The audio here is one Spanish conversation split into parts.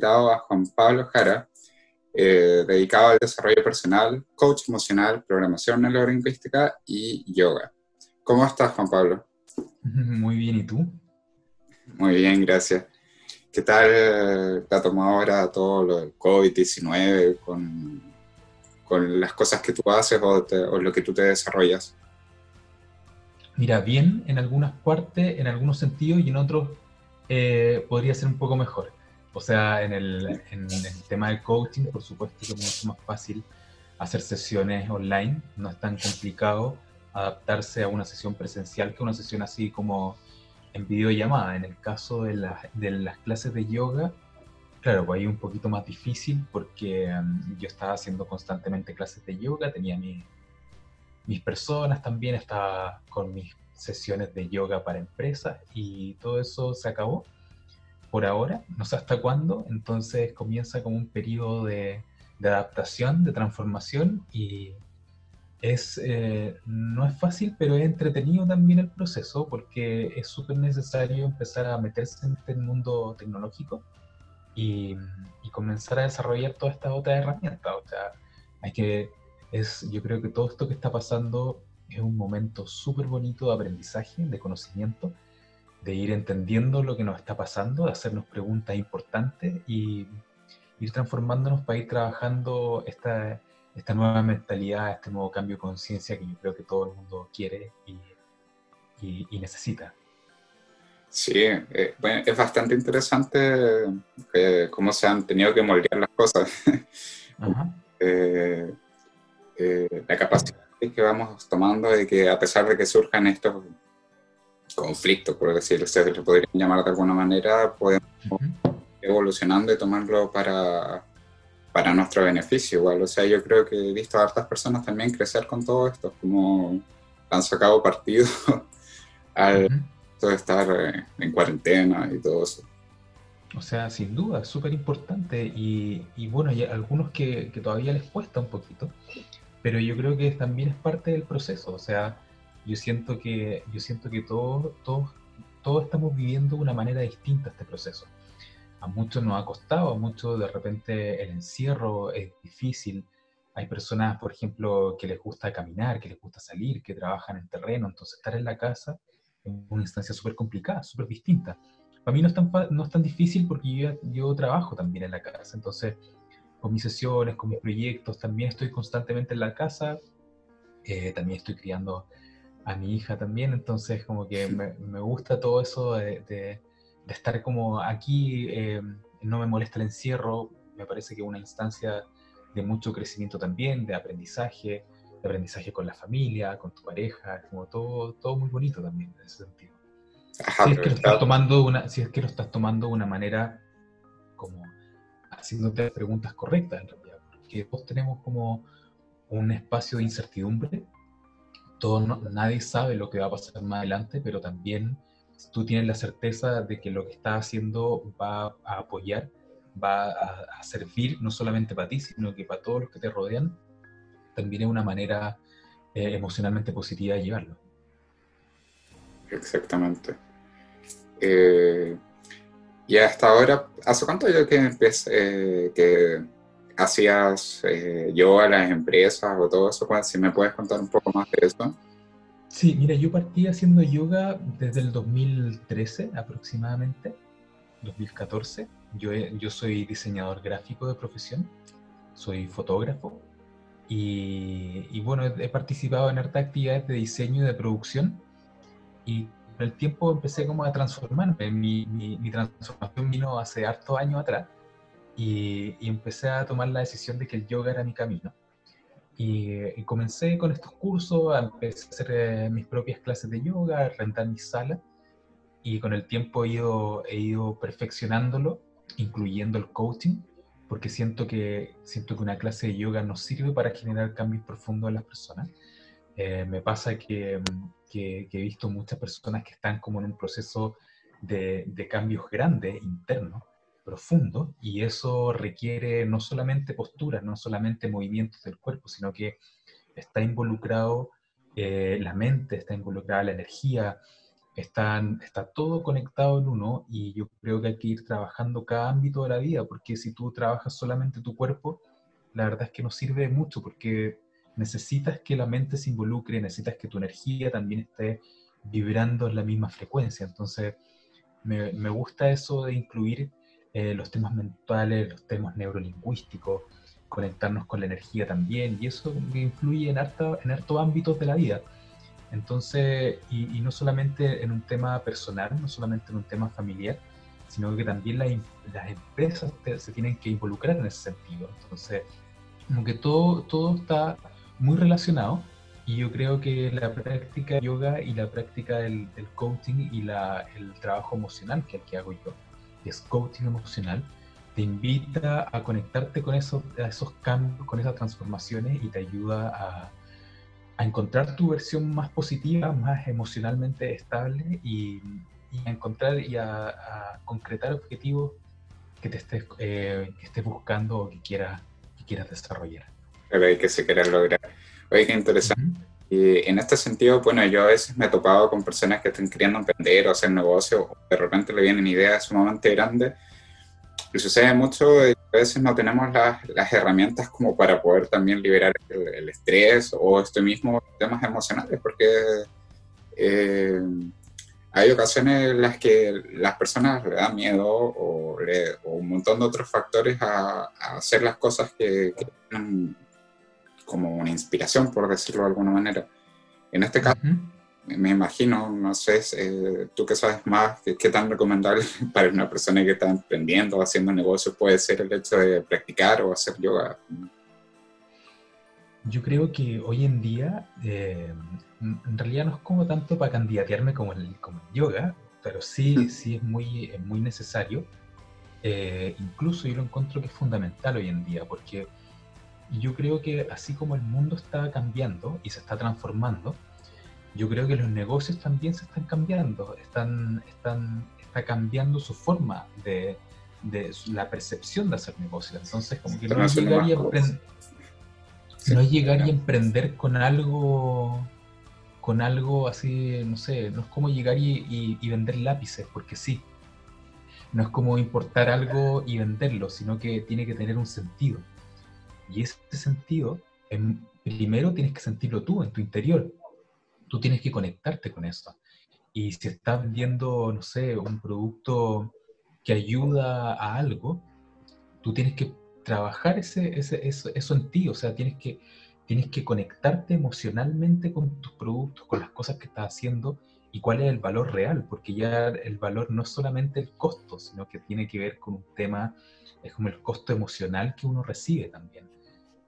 invitado a Juan Pablo Jara, eh, dedicado al desarrollo personal, coach emocional, programación neurolingüística y yoga. ¿Cómo estás, Juan Pablo? Muy bien, ¿y tú? Muy bien, gracias. ¿Qué tal te ha tomado ahora todo lo del COVID-19 con, con, las cosas que tú haces o, o, lo que tú te desarrollas? Mira, bien en algunas partes, en algunos sentidos y en otros eh, podría ser un poco mejor. O sea, en el, tema del coaching, por supuesto que es mucho más fácil hacer sesiones online, no es tan complicado adaptarse a una sesión presencial que una sesión así como en videollamada. En el caso de, las clases de yoga, claro, pues ahí un poquito más difícil porque um, yo estaba haciendo constantemente clases de yoga, tenía mi, mis personas también, estaba con mis sesiones de yoga para empresas y todo eso se acabó por ahora, no sé hasta cuándo, entonces comienza como un periodo de, adaptación, de transformación y es, eh, no es fácil, pero es entretenido también el proceso porque es súper necesario empezar a meterse en este mundo tecnológico y, y comenzar a desarrollar todas estas otras herramientas. O sea, hay que, es, yo creo que todo esto que está pasando es un momento súper bonito de aprendizaje, de conocimiento, de ir entendiendo lo que nos está pasando, de hacernos preguntas importantes y ir transformándonos para ir trabajando esta, esta nueva mentalidad, este nuevo cambio de conciencia que yo creo que todo el mundo quiere y, y, necesita. Sí, eh, bueno, es bastante interesante eh, cómo se han tenido que moldear las cosas. eh, eh la capacidad que vamos tomando de que a pesar de que surjan estos conflictos, por decirlo, se lo podrían llamar de alguna manera, podemos evolucionando y tomarlo para, para nuestro beneficio igual. O sea, yo creo que he visto a hartas personas también crecer con todo esto, como han sacado partido al estar en cuarentena y todo eso. O sea, sin duda, es súper importante y, y, bueno, hay algunos que, que, todavía les cuesta un poquito, pero yo creo que también es parte del proceso, o sea, yo siento que, yo siento que todos, todos, todos estamos viviendo de una manera distinta este proceso. A muchos nos ha costado, a muchos de repente el encierro es difícil. Hay personas, por ejemplo, que les gusta caminar, que les gusta salir, que trabajan en terreno, entonces estar en la casa es una instancia súper complicada, súper distinta. Para mí no es tan, no es tan difícil porque yo, yo trabajo también en la casa, entonces con mis sesiones, con mis proyectos, también estoy constantemente en la casa, eh, también estoy criando a mi hija también, entonces como que me, me gusta todo eso de, de, estar como aquí, eh, no me molesta el encierro, me parece que una instancia de mucho crecimiento también, de aprendizaje, de aprendizaje con la familia, con tu pareja, como todo, todo muy bonito también en ese sentido. si, es que lo estás tomando una, si es que lo estás tomando de una manera como haciéndote preguntas correctas en realidad, porque todos tenemos como un espacio de incertidumbre, todo, nadie sabe lo que va a pasar más adelante, pero también tú tienes la certeza de que lo que estás haciendo va a apoyar, va a, servir no solamente para ti, sino que para todos los que te rodean, también es una manera eh, emocionalmente positiva de llevarlo. Exactamente. Eh, y hasta ahora, ¿hace cuánto yo que empecé, eh, que hacías eh, yo a las empresas o todo eso? Si me puedes contar un poco más de eso. Sí, mira, yo partí haciendo yoga desde el 2013 aproximadamente, 2014. Yo, yo soy diseñador gráfico de profesión, soy fotógrafo y, y bueno, he, participado en hartas actividades de diseño y de producción y el tiempo empecé como a transformarme. Mi, mi, transformación vino hace harto años atrás y, empecé a tomar la decisión de que el yoga era mi camino. Y, comencé con estos cursos, empecé a hacer eh, mis propias clases de yoga, a rentar mi sala y con el tiempo he ido, he ido perfeccionándolo, incluyendo el coaching, porque siento que, siento que una clase de yoga no sirve para generar cambios profundos en las personas. Eh, me pasa que que, he visto muchas personas que están como en un proceso de, cambios grandes, internos, profundos, y eso requiere no solamente posturas, no solamente movimientos del cuerpo, sino que está involucrado eh, la mente, está involucrada la energía, están, está todo conectado en uno y yo creo que hay que ir trabajando cada ámbito de la vida, porque si tú trabajas solamente tu cuerpo, la verdad es que no sirve mucho, porque necesitas que la mente se involucre, necesitas que tu energía también esté vibrando en la misma frecuencia. Entonces, me, me gusta eso de incluir eh, los temas mentales, los temas neurolingüísticos, conectarnos con la energía también, y eso influye en, harta, en hartos ámbitos de la vida. Entonces, y, no solamente en un tema personal, no solamente en un tema familiar, sino que también las empresas se tienen que involucrar en ese sentido. Entonces, como que todo, todo está muy relacionado y yo creo que la práctica de yoga y la práctica del, coaching y la, el trabajo emocional que, que hago yo, es coaching emocional, te invita a conectarte con esos, esos cambios, con esas transformaciones y te ayuda a, a encontrar tu versión más positiva, más emocionalmente estable y, a encontrar y a, concretar objetivos que te estés, eh, que estés buscando o que quieras, que quieras desarrollar. que se quiera lograr. Oye, qué interesante. Y en este sentido, bueno, yo a veces me he topado con personas que están queriendo emprender o hacer negocio, o de repente le vienen ideas sumamente grandes. Y sucede mucho, a veces no tenemos las, las herramientas como para poder también liberar el, estrés o este mismo temas emocionales, porque eh, hay ocasiones en las que las personas le dan miedo o, un montón de otros factores a, hacer las cosas que, que como una inspiración, por decirlo de alguna manera. En este caso, me imagino, no sé, eh, tú que sabes más, ¿qué, tan recomendable para una persona que está emprendiendo o haciendo negocios puede ser el hecho de practicar o hacer yoga? Yo creo que hoy en día, eh, en realidad no es como tanto para candidatearme como el, como yoga, pero sí, sí es muy, muy necesario. Eh, incluso yo lo encuentro que es fundamental hoy en día, porque y yo creo que así como el mundo está cambiando y se está transformando, yo creo que los negocios también se están cambiando, están, están, está cambiando su forma de, de la percepción de hacer negocios. Entonces, como que no es llegar, y, emprender, no llegar y emprender con algo con algo así, no sé, no es como llegar y, y, vender lápices, porque sí. No es como importar algo y venderlo, sino que tiene que tener un sentido. Y ese sentido, en, primero tienes que sentirlo tú, en tu interior. Tú tienes que conectarte con eso. Y si estás vendiendo, no sé, un producto que ayuda a algo, tú tienes que trabajar ese, ese, eso, eso, en ti. O sea, tienes que, tienes que conectarte emocionalmente con tus productos, con las cosas que estás haciendo y cuál es el valor real, porque ya el valor no es solamente el costo, sino que tiene que ver con un tema, es como el costo emocional que uno recibe también.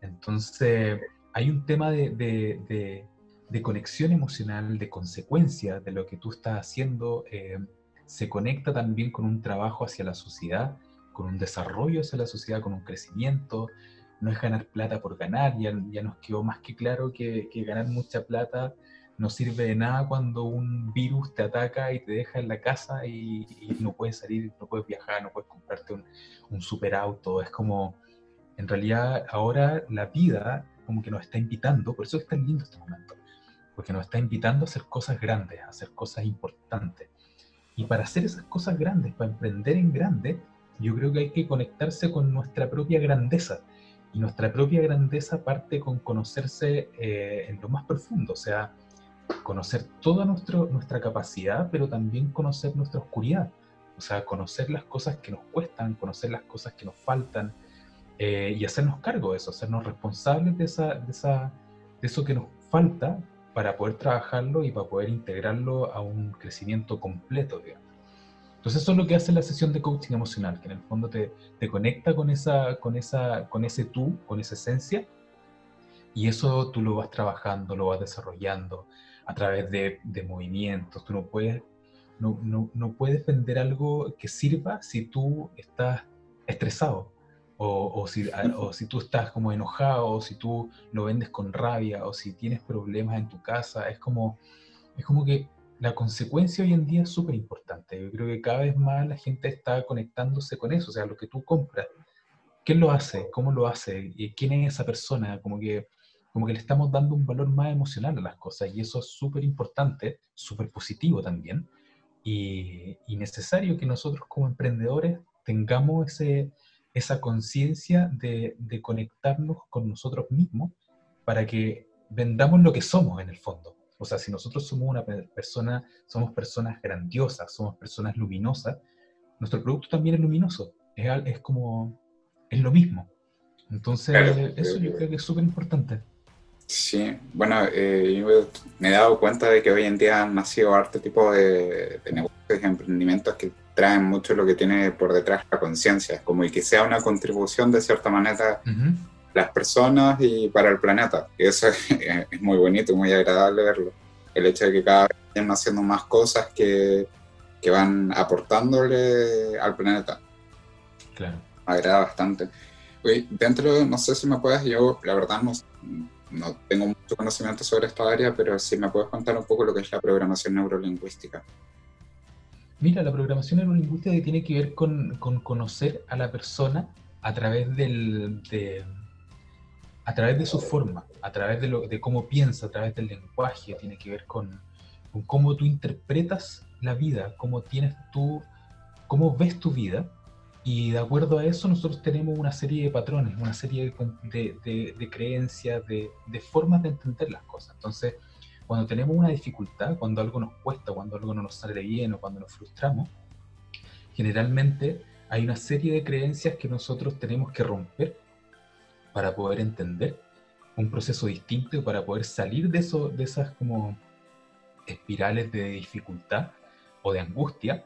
Entonces, hay un tema de, conexión emocional, de consecuencia de lo que tú estás haciendo. Eh, se conecta también con un trabajo hacia la sociedad, con un desarrollo hacia la sociedad, con un crecimiento. No es ganar plata por ganar, ya, nos quedó más que claro que, ganar mucha plata no sirve de nada cuando un virus te ataca y te deja en la casa y, no puedes salir, no puedes viajar, no puedes comprarte un, un super auto. Es como, en realidad ahora la vida como que nos está invitando, por eso es tan lindo este momento, porque nos está invitando a hacer cosas grandes, a hacer cosas importantes. Y para hacer esas cosas grandes, para emprender en grande, yo creo que hay que conectarse con nuestra propia grandeza. Y nuestra propia grandeza parte con conocerse eh, en lo más profundo, o sea, conocer toda nuestra capacidad, pero también conocer nuestra oscuridad. O sea, conocer las cosas que nos cuestan, conocer las cosas que nos faltan, eh, y hacernos cargo de eso, hacernos responsables de, esa, de, esa, de eso que nos falta para poder trabajarlo y para poder integrarlo a un crecimiento completo, digamos. Entonces eso es lo que hace la sesión de coaching emocional, que en el fondo te, te conecta con, esa, con, esa, con ese tú, con esa esencia, y eso tú lo vas trabajando, lo vas desarrollando a través de, de movimientos. Tú no puedes, no, no, no puedes vender algo que sirva si tú estás estresado. O, si, o, si, tú estás como enojado, o si tú lo vendes con rabia, o si tienes problemas en tu casa, es como, es como que la consecuencia hoy en día es súper importante. Yo creo que cada vez más la gente está conectándose con eso, o sea, lo que tú compras, ¿quién lo hace? ¿Cómo lo hace? ¿Quién es esa persona? Como que como que le estamos dando un valor más emocional a las cosas y eso es súper importante, súper positivo también y, necesario que nosotros como emprendedores tengamos ese, esa conciencia de, de conectarnos con nosotros mismos para que vendamos lo que somos en el fondo. O sea, si nosotros somos una persona, somos personas grandiosas, somos personas luminosas, nuestro producto también es luminoso. Es, es como, es lo mismo. Entonces, eso yo creo que es súper importante. Sí, bueno, eh, yo me he dado cuenta de que hoy en día han nacido arte tipo de, negocios y emprendimientos que traen mucho lo que tiene por detrás la conciencia, como el que sea una contribución de cierta manera las personas y para el planeta. Y eso es, muy bonito, muy agradable verlo. El hecho de que cada vez estén haciendo más cosas que, que van aportándole al planeta. Claro. Me agrada bastante. Oye, dentro, no sé si me puedes, yo la verdad no, no tengo mucho conocimiento sobre esta área, pero si me puedes contar un poco lo que es la programación neurolingüística. Mira, la programación neurolingüística tiene que ver con, con conocer a la persona a través del, de, a través de su forma, a través de, lo, de cómo piensa, a través del lenguaje, tiene que ver con, con cómo tú interpretas la vida, cómo tienes tú, cómo ves tu vida y de acuerdo a eso nosotros tenemos una serie de patrones, una serie de, de, creencias, de, formas de entender las cosas. Entonces, cuando tenemos una dificultad, cuando algo nos cuesta, cuando algo no nos sale bien o cuando nos frustramos, generalmente hay una serie de creencias que nosotros tenemos que romper para poder entender un proceso distinto y para poder salir de, eso, de esas como espirales de dificultad o de angustia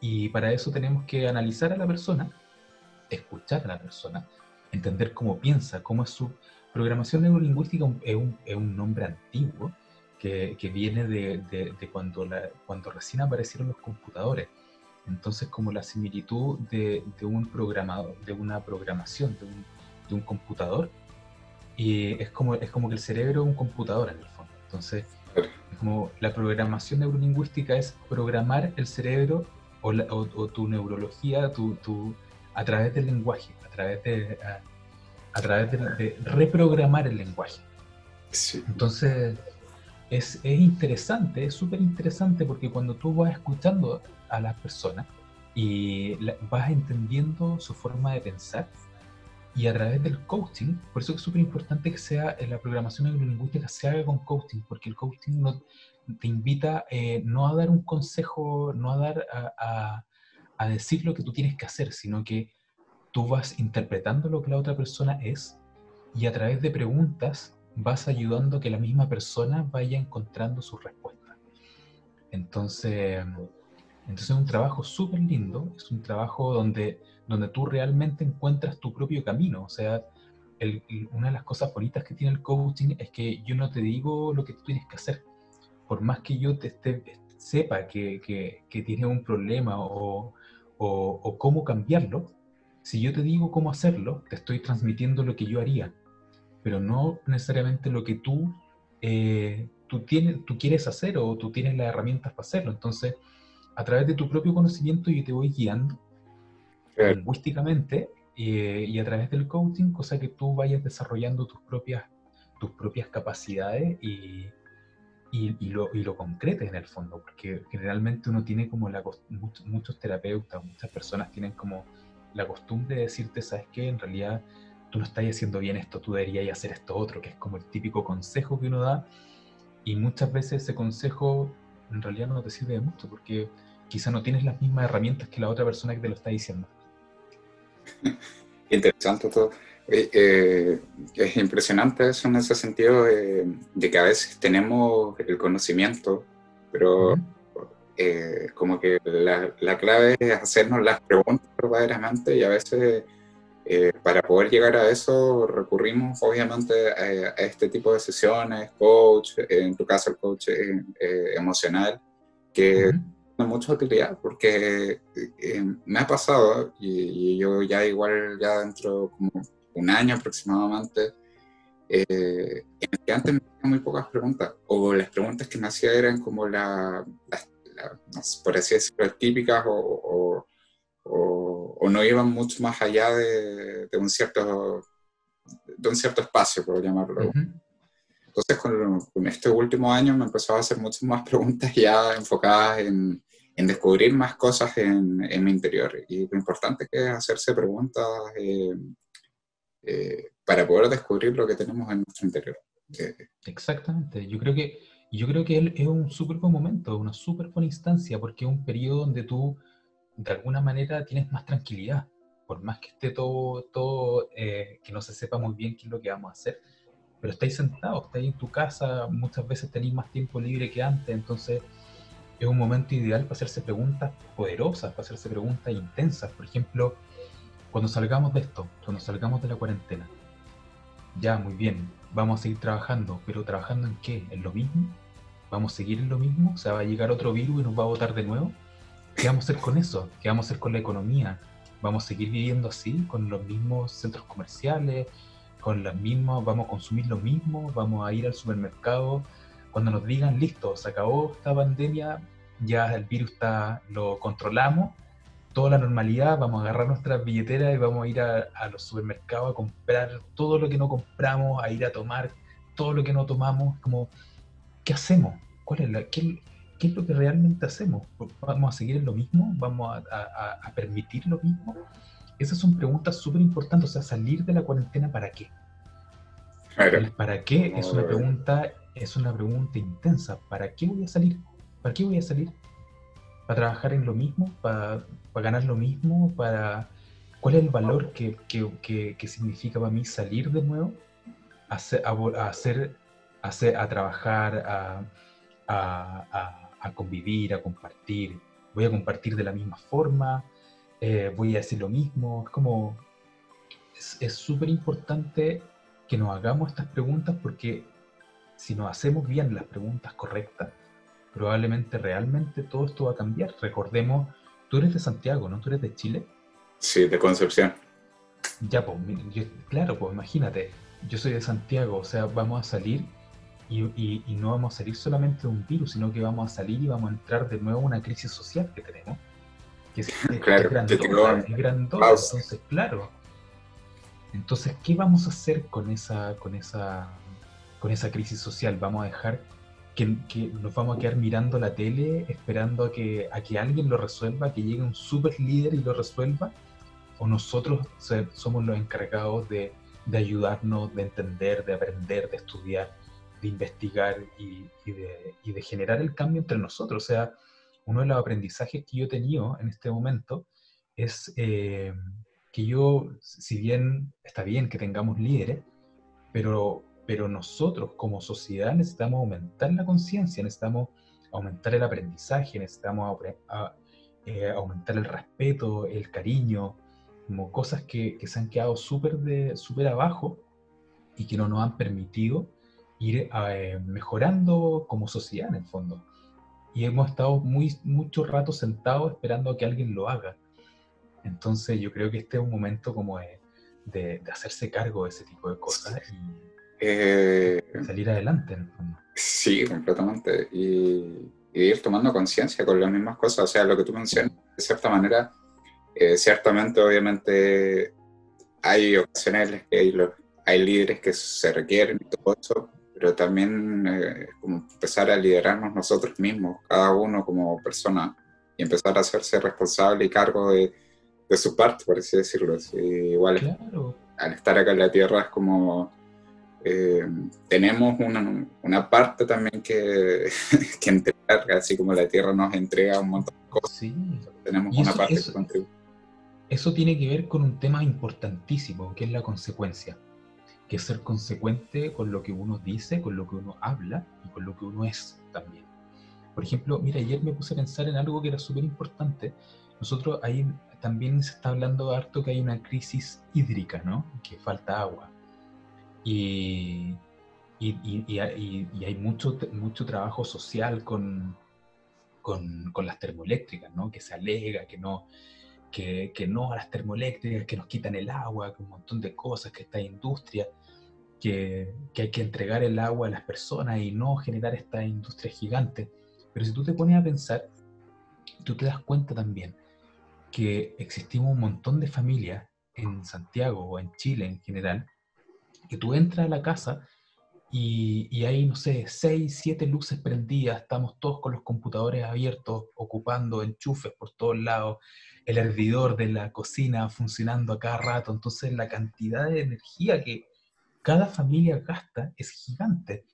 y para eso tenemos que analizar a la persona, escuchar a la persona, entender cómo piensa, cómo es su programación neurolingüística, es un, es un nombre antiguo que, que viene de, de, cuando, la, cuando recién aparecieron los computadores. Entonces, como la similitud de, de un programador, de una programación, de un, de un computador, y es como, es como que el cerebro es un computador en el fondo. Entonces, como la programación neurolingüística es programar el cerebro o, tu neurología tu, tu, a través del lenguaje, a través de, a, través de, reprogramar el lenguaje. Entonces, es, es, interesante, es súper interesante porque cuando tú vas escuchando a las personas y vas entendiendo su forma de pensar, y a través del coaching, por eso es súper importante que sea la programación neurolingüística se haga con coaching, porque el coaching no, te invita eh, no a dar un consejo, no a dar a, a, decir lo que tú tienes que hacer, sino que tú vas interpretando lo que la otra persona es y a través de preguntas vas ayudando a que la misma persona vaya encontrando su respuesta. Entonces, entonces es un trabajo súper lindo, es un trabajo donde, donde tú realmente encuentras tu propio camino. O sea, una de las cosas bonitas que tiene el coaching es que yo no te digo lo que tú tienes que hacer, por más que yo te sepa que, que, tienes un problema o, o, cómo cambiarlo, si yo te digo cómo hacerlo, te estoy transmitiendo lo que yo haría, pero no necesariamente lo que tú, eh, tú, tienes, tú quieres hacer o tú tienes las herramientas para hacerlo. Entonces, a través de tu propio conocimiento yo te voy guiando lingüísticamente eh, y a través del coaching, cosa que tú vayas desarrollando tus propias, tus propias capacidades y, y, lo, y lo concretes en el fondo, porque generalmente uno tiene como la muchos, muchos terapeutas, muchas personas tienen como la costumbre de decirte, sabes que en realidad tú no estás haciendo bien esto, tú deberías hacer esto otro, que es como el típico consejo que uno da, y muchas veces ese consejo en realidad no te sirve de mucho, porque quizá no tienes las mismas herramientas que la otra persona que te lo está diciendo. Interesante todo. Eh, es impresionante eso en ese sentido de, que a veces tenemos el conocimiento, pero eh, como que la, la, clave es hacernos las preguntas verdaderamente y a veces eh, para poder llegar a eso recurrimos obviamente a, este tipo de sesiones, coach, en tu caso el coach emocional, que mucha utilidad porque me ha pasado y, yo ya igual ya dentro como un año aproximadamente, eh, que antes me hacían muy pocas preguntas, o las preguntas que me hacía eran como las, por así decirlo, típicas o, o, no iban mucho más allá de, un cierto un cierto espacio, por llamarlo. Entonces, con, este último año me empezó a hacer muchas más preguntas ya enfocadas en, en descubrir más cosas en, en, mi interior. Y lo importante que es hacerse preguntas eh, eh, para poder descubrir lo que tenemos en nuestro interior. Eh, Exactamente. Yo creo que, yo creo que es un súper buen momento, una súper buena instancia, porque es un periodo donde tú, de alguna manera, tienes más tranquilidad. Por más que esté todo, todo que no se sepa muy bien qué es lo que vamos a hacer, pero estáis sentados, estáis en tu casa, muchas veces tenéis más tiempo libre que antes, entonces es un momento ideal para hacerse preguntas poderosas, para hacerse preguntas intensas. Por ejemplo, cuando salgamos de esto, cuando salgamos de la cuarentena, ya, muy bien, vamos a seguir trabajando, pero ¿trabajando en qué? ¿En lo mismo? ¿Vamos a seguir en lo mismo? O sea, ¿va a llegar otro virus y nos va a votar de nuevo? ¿Qué vamos a hacer con eso? ¿Qué vamos a hacer con la economía? ¿Vamos a seguir viviendo así, con los mismos centros comerciales, con las mismas, vamos a consumir lo mismo, vamos a ir al supermercado. Cuando nos digan, listo, se acabó esta pandemia, ya el virus está, lo controlamos, toda la normalidad, vamos a agarrar nuestras billeteras y vamos a ir a, los supermercados a comprar todo lo que no compramos, a ir a tomar todo lo que no tomamos, como, ¿qué hacemos? ¿Cuál es la, qué, qué es lo que realmente hacemos? ¿Vamos a seguir en lo mismo? ¿Vamos a, a permitir lo mismo? Esas son preguntas súper importantes, o sea, salir de la cuarentena para qué. ¿Para qué? Es una pregunta, es una pregunta intensa. ¿Para qué voy a salir? ¿Para qué voy a salir? ¿Para trabajar en lo mismo? ¿Para, ganar lo mismo? ¿Para cuál es el valor que, significa para mí salir de nuevo? A hacer, a, hacer, a, trabajar, a convivir, a compartir. Voy a compartir de la misma forma, eh, voy a decir lo mismo. Es como, es súper importante que nos hagamos estas preguntas porque si nos hacemos bien las preguntas correctas, probablemente realmente todo esto va a cambiar. Recordemos, tú eres de Santiago, ¿no? Tú eres de Chile. Sí, de Concepción. Ya, pues, claro, pues imagínate, yo soy de Santiago, o sea, vamos a salir y, y, no vamos a salir solamente de un virus, sino que vamos a salir y vamos a entrar de nuevo a una crisis social que tenemos claro, entonces, claro. Entonces, ¿qué vamos a hacer con esa, con esa, con esa crisis social? ¿Vamos a dejar que, nos vamos a quedar mirando la tele esperando a que, a que alguien lo resuelva, que llegue un super líder y lo resuelva? ¿O nosotros somos los encargados de, de ayudarnos, de entender, de aprender, de estudiar, de investigar y, de, generar el cambio entre nosotros? O sea, uno de los aprendizajes que yo he tenido en este momento es eh, que yo, si bien está bien que tengamos líderes, pero, nosotros como sociedad necesitamos aumentar la conciencia, necesitamos aumentar el aprendizaje, necesitamos eh, aumentar el respeto, el cariño, como cosas que, se han quedado súper abajo y que no nos han permitido ir eh, mejorando como sociedad en el fondo y hemos estado muy, mucho rato sentados esperando a que alguien lo haga. Entonces yo creo que este es un momento como de, de, hacerse cargo de ese tipo de cosas y eh, salir adelante en el fondo. Sí, completamente. Y, ir tomando conciencia con las mismas cosas. O sea, lo que tú mencionas, de cierta manera, eh, ciertamente, obviamente, hay ocasiones en las que hay, los, hay líderes que se requieren y todo eso, pero también eh, como empezar a liderarnos nosotros mismos, cada uno como persona, y empezar a hacerse responsable y cargo de, de su parte, por así decirlo. igual al estar acá en la Tierra es como... Eh, tenemos una, una, parte también que, que entregar, así como la Tierra nos entrega un montón de cosas. Sí. Tenemos una parte que contribuye. Eso tiene que ver con un tema importantísimo, que es la consecuencia que ser consecuente con lo que uno dice, con lo que uno habla y con lo que uno es también. Por ejemplo, mira, ayer me puse a pensar en algo que era súper importante. Nosotros ahí también se está hablando harto que hay una crisis hídrica, ¿no? Que falta agua. Y, y, y, hay mucho, mucho trabajo social con, con, con, las termoeléctricas, ¿no? Que se alega que no, que, que, no a las termoeléctricas, que nos quitan el agua, que un montón de cosas, que esta industria que, hay que entregar el agua a las personas y no generar esta industria gigante. Pero si tú te pones a pensar, tú te das cuenta también que existimos un montón de familias en Santiago o en Chile en general que tú entras a la casa y, y, hay, no sé, seis, siete luces prendidas, estamos todos con los computadores abiertos, ocupando enchufes por todos lados, el hervidor de la cocina funcionando a cada rato, entonces la cantidad de energía que cada familia gasta es gigante.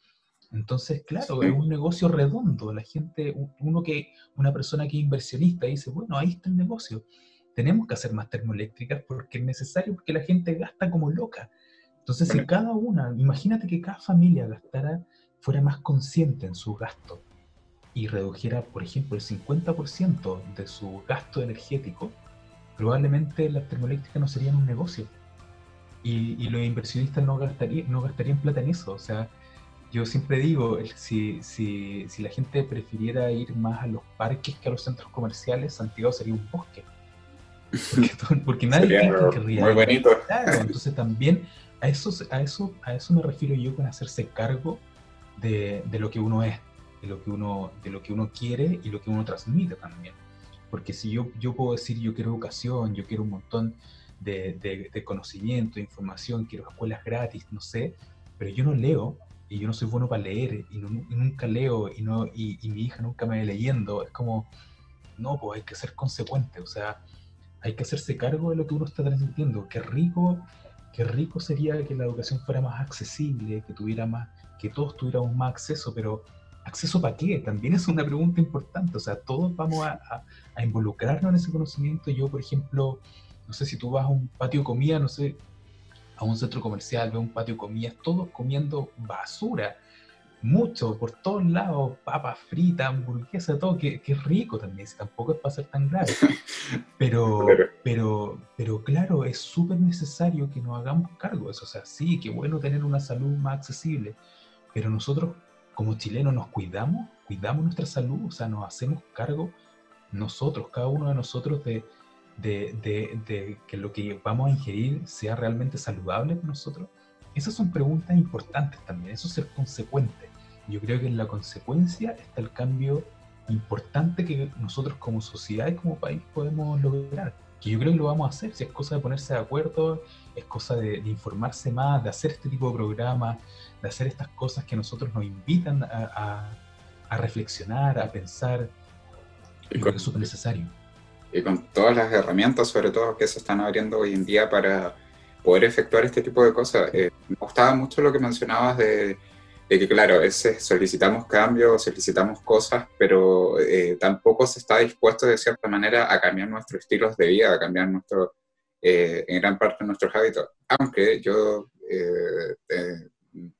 Entonces, claro, es un negocio redondo. La gente, uno que, una persona que es inversionista dice, bueno, ahí está el negocio. Tenemos que hacer más termoeléctricas porque es necesario, porque la gente gasta como loca. Entonces, si cada una, imagínate que cada familia gastara, fuera más consciente en su gasto y redujera, por ejemplo, el 50% de su gasto energético, probablemente las termoeléctricas no serían un negocio. Y, los inversionistas no gastarían, no gastarían plata en eso. O sea, yo siempre digo, si, si, si la gente prefiriera ir más a los parques que a los centros comerciales, Santiago sería un bosque. Porque, nadie querría. Muy bonito. entonces también a eso, a, eso, a eso me refiero yo con hacerse cargo de, de, lo que uno es, de lo que uno, de lo que uno quiere y lo que uno transmite también. Porque si yo, yo puedo decir yo quiero educación, yo quiero un montón de, de, conocimiento, de información, quiero escuelas gratis, no sé, pero yo no leo y yo no soy bueno para leer y, nunca leo y, no, y, mi hija nunca me ve leyendo, es como, no, pues hay que ser consecuente, o sea, hay que hacerse cargo de lo que uno está transmitiendo. Qué rico qué rico sería que la educación fuera más accesible, que tuviera más, que todos tuviéramos más acceso, pero ¿acceso para qué? También es una pregunta importante. O sea, todos vamos a, a, involucrarnos en ese conocimiento. Yo, por ejemplo, no sé si tú vas a un patio de comida, no sé, a un centro comercial, ves un patio de comidas, todos comiendo basura mucho, por todos lados, papas fritas, hamburguesas, todo, que, que, rico también, si tampoco es para ser tan grave. Pero, pero, pero claro, es súper necesario que nos hagamos cargo de eso. O sea, sí, qué bueno tener una salud más accesible, pero nosotros como chilenos nos cuidamos, cuidamos nuestra salud, o sea, nos hacemos cargo nosotros, cada uno de nosotros, de, de, de, de que lo que vamos a ingerir sea realmente saludable para nosotros. Esas son preguntas importantes también, eso es ser consecuente. Yo creo que en la consecuencia está el cambio importante que nosotros como sociedad y como país podemos lograr. Que yo creo que lo vamos a hacer, si es cosa de ponerse de acuerdo, es cosa de, informarse más, de hacer este tipo de programas, de hacer estas cosas que nosotros nos invitan a, a, reflexionar, a pensar. Y creo que es súper necesario. Y con todas las herramientas, sobre todo, que se están abriendo hoy en día para poder efectuar este tipo de cosas. Eh, me gustaba mucho lo que mencionabas de que claro, ese, solicitamos cambios, solicitamos cosas, pero eh, tampoco se está dispuesto de cierta manera a cambiar nuestros estilos de vida, a cambiar nuestro, eh, en gran parte nuestros hábitos. Aunque yo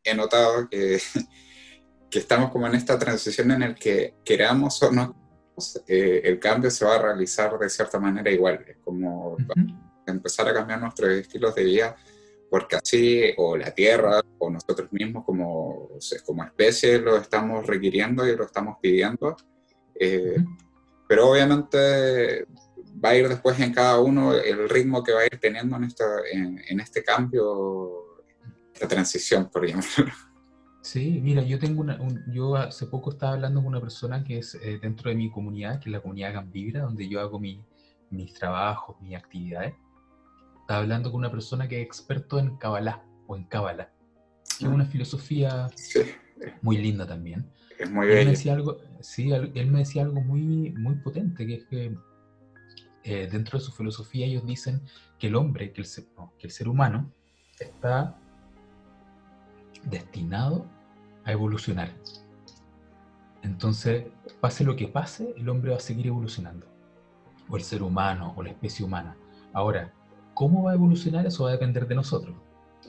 he notado que, que, estamos como en esta transición en el que queramos o no, el cambio se va a realizar de cierta manera igual. Es como empezar a cambiar nuestros estilos de vida porque así o la Tierra o nosotros mismos como, como especie lo estamos requiriendo y lo estamos pidiendo. Eh, pero obviamente va a ir después en cada uno el ritmo que va a ir teniendo en, esta, en, este cambio, esta transición, por ejemplo. Sí, mira, yo tengo una, yo hace poco estaba hablando con una persona que es eh, dentro de mi comunidad, que es la comunidad Gambibra, donde yo hago mi, mis trabajos, mis actividades. Estaba hablando con una persona que es experto en Kabbalah o en Kabbalah, que es una filosofía muy linda también. Es muy él me decía algo, sí, él me decía algo muy, muy potente, que es que eh, dentro de su filosofía ellos dicen que el hombre, que el, ser, que el ser humano está destinado a evolucionar. Entonces, pase lo que pase, el hombre va a seguir evolucionando. O el ser humano, o la especie humana. Ahora, ¿Cómo va a evolucionar? Eso va a depender de nosotros.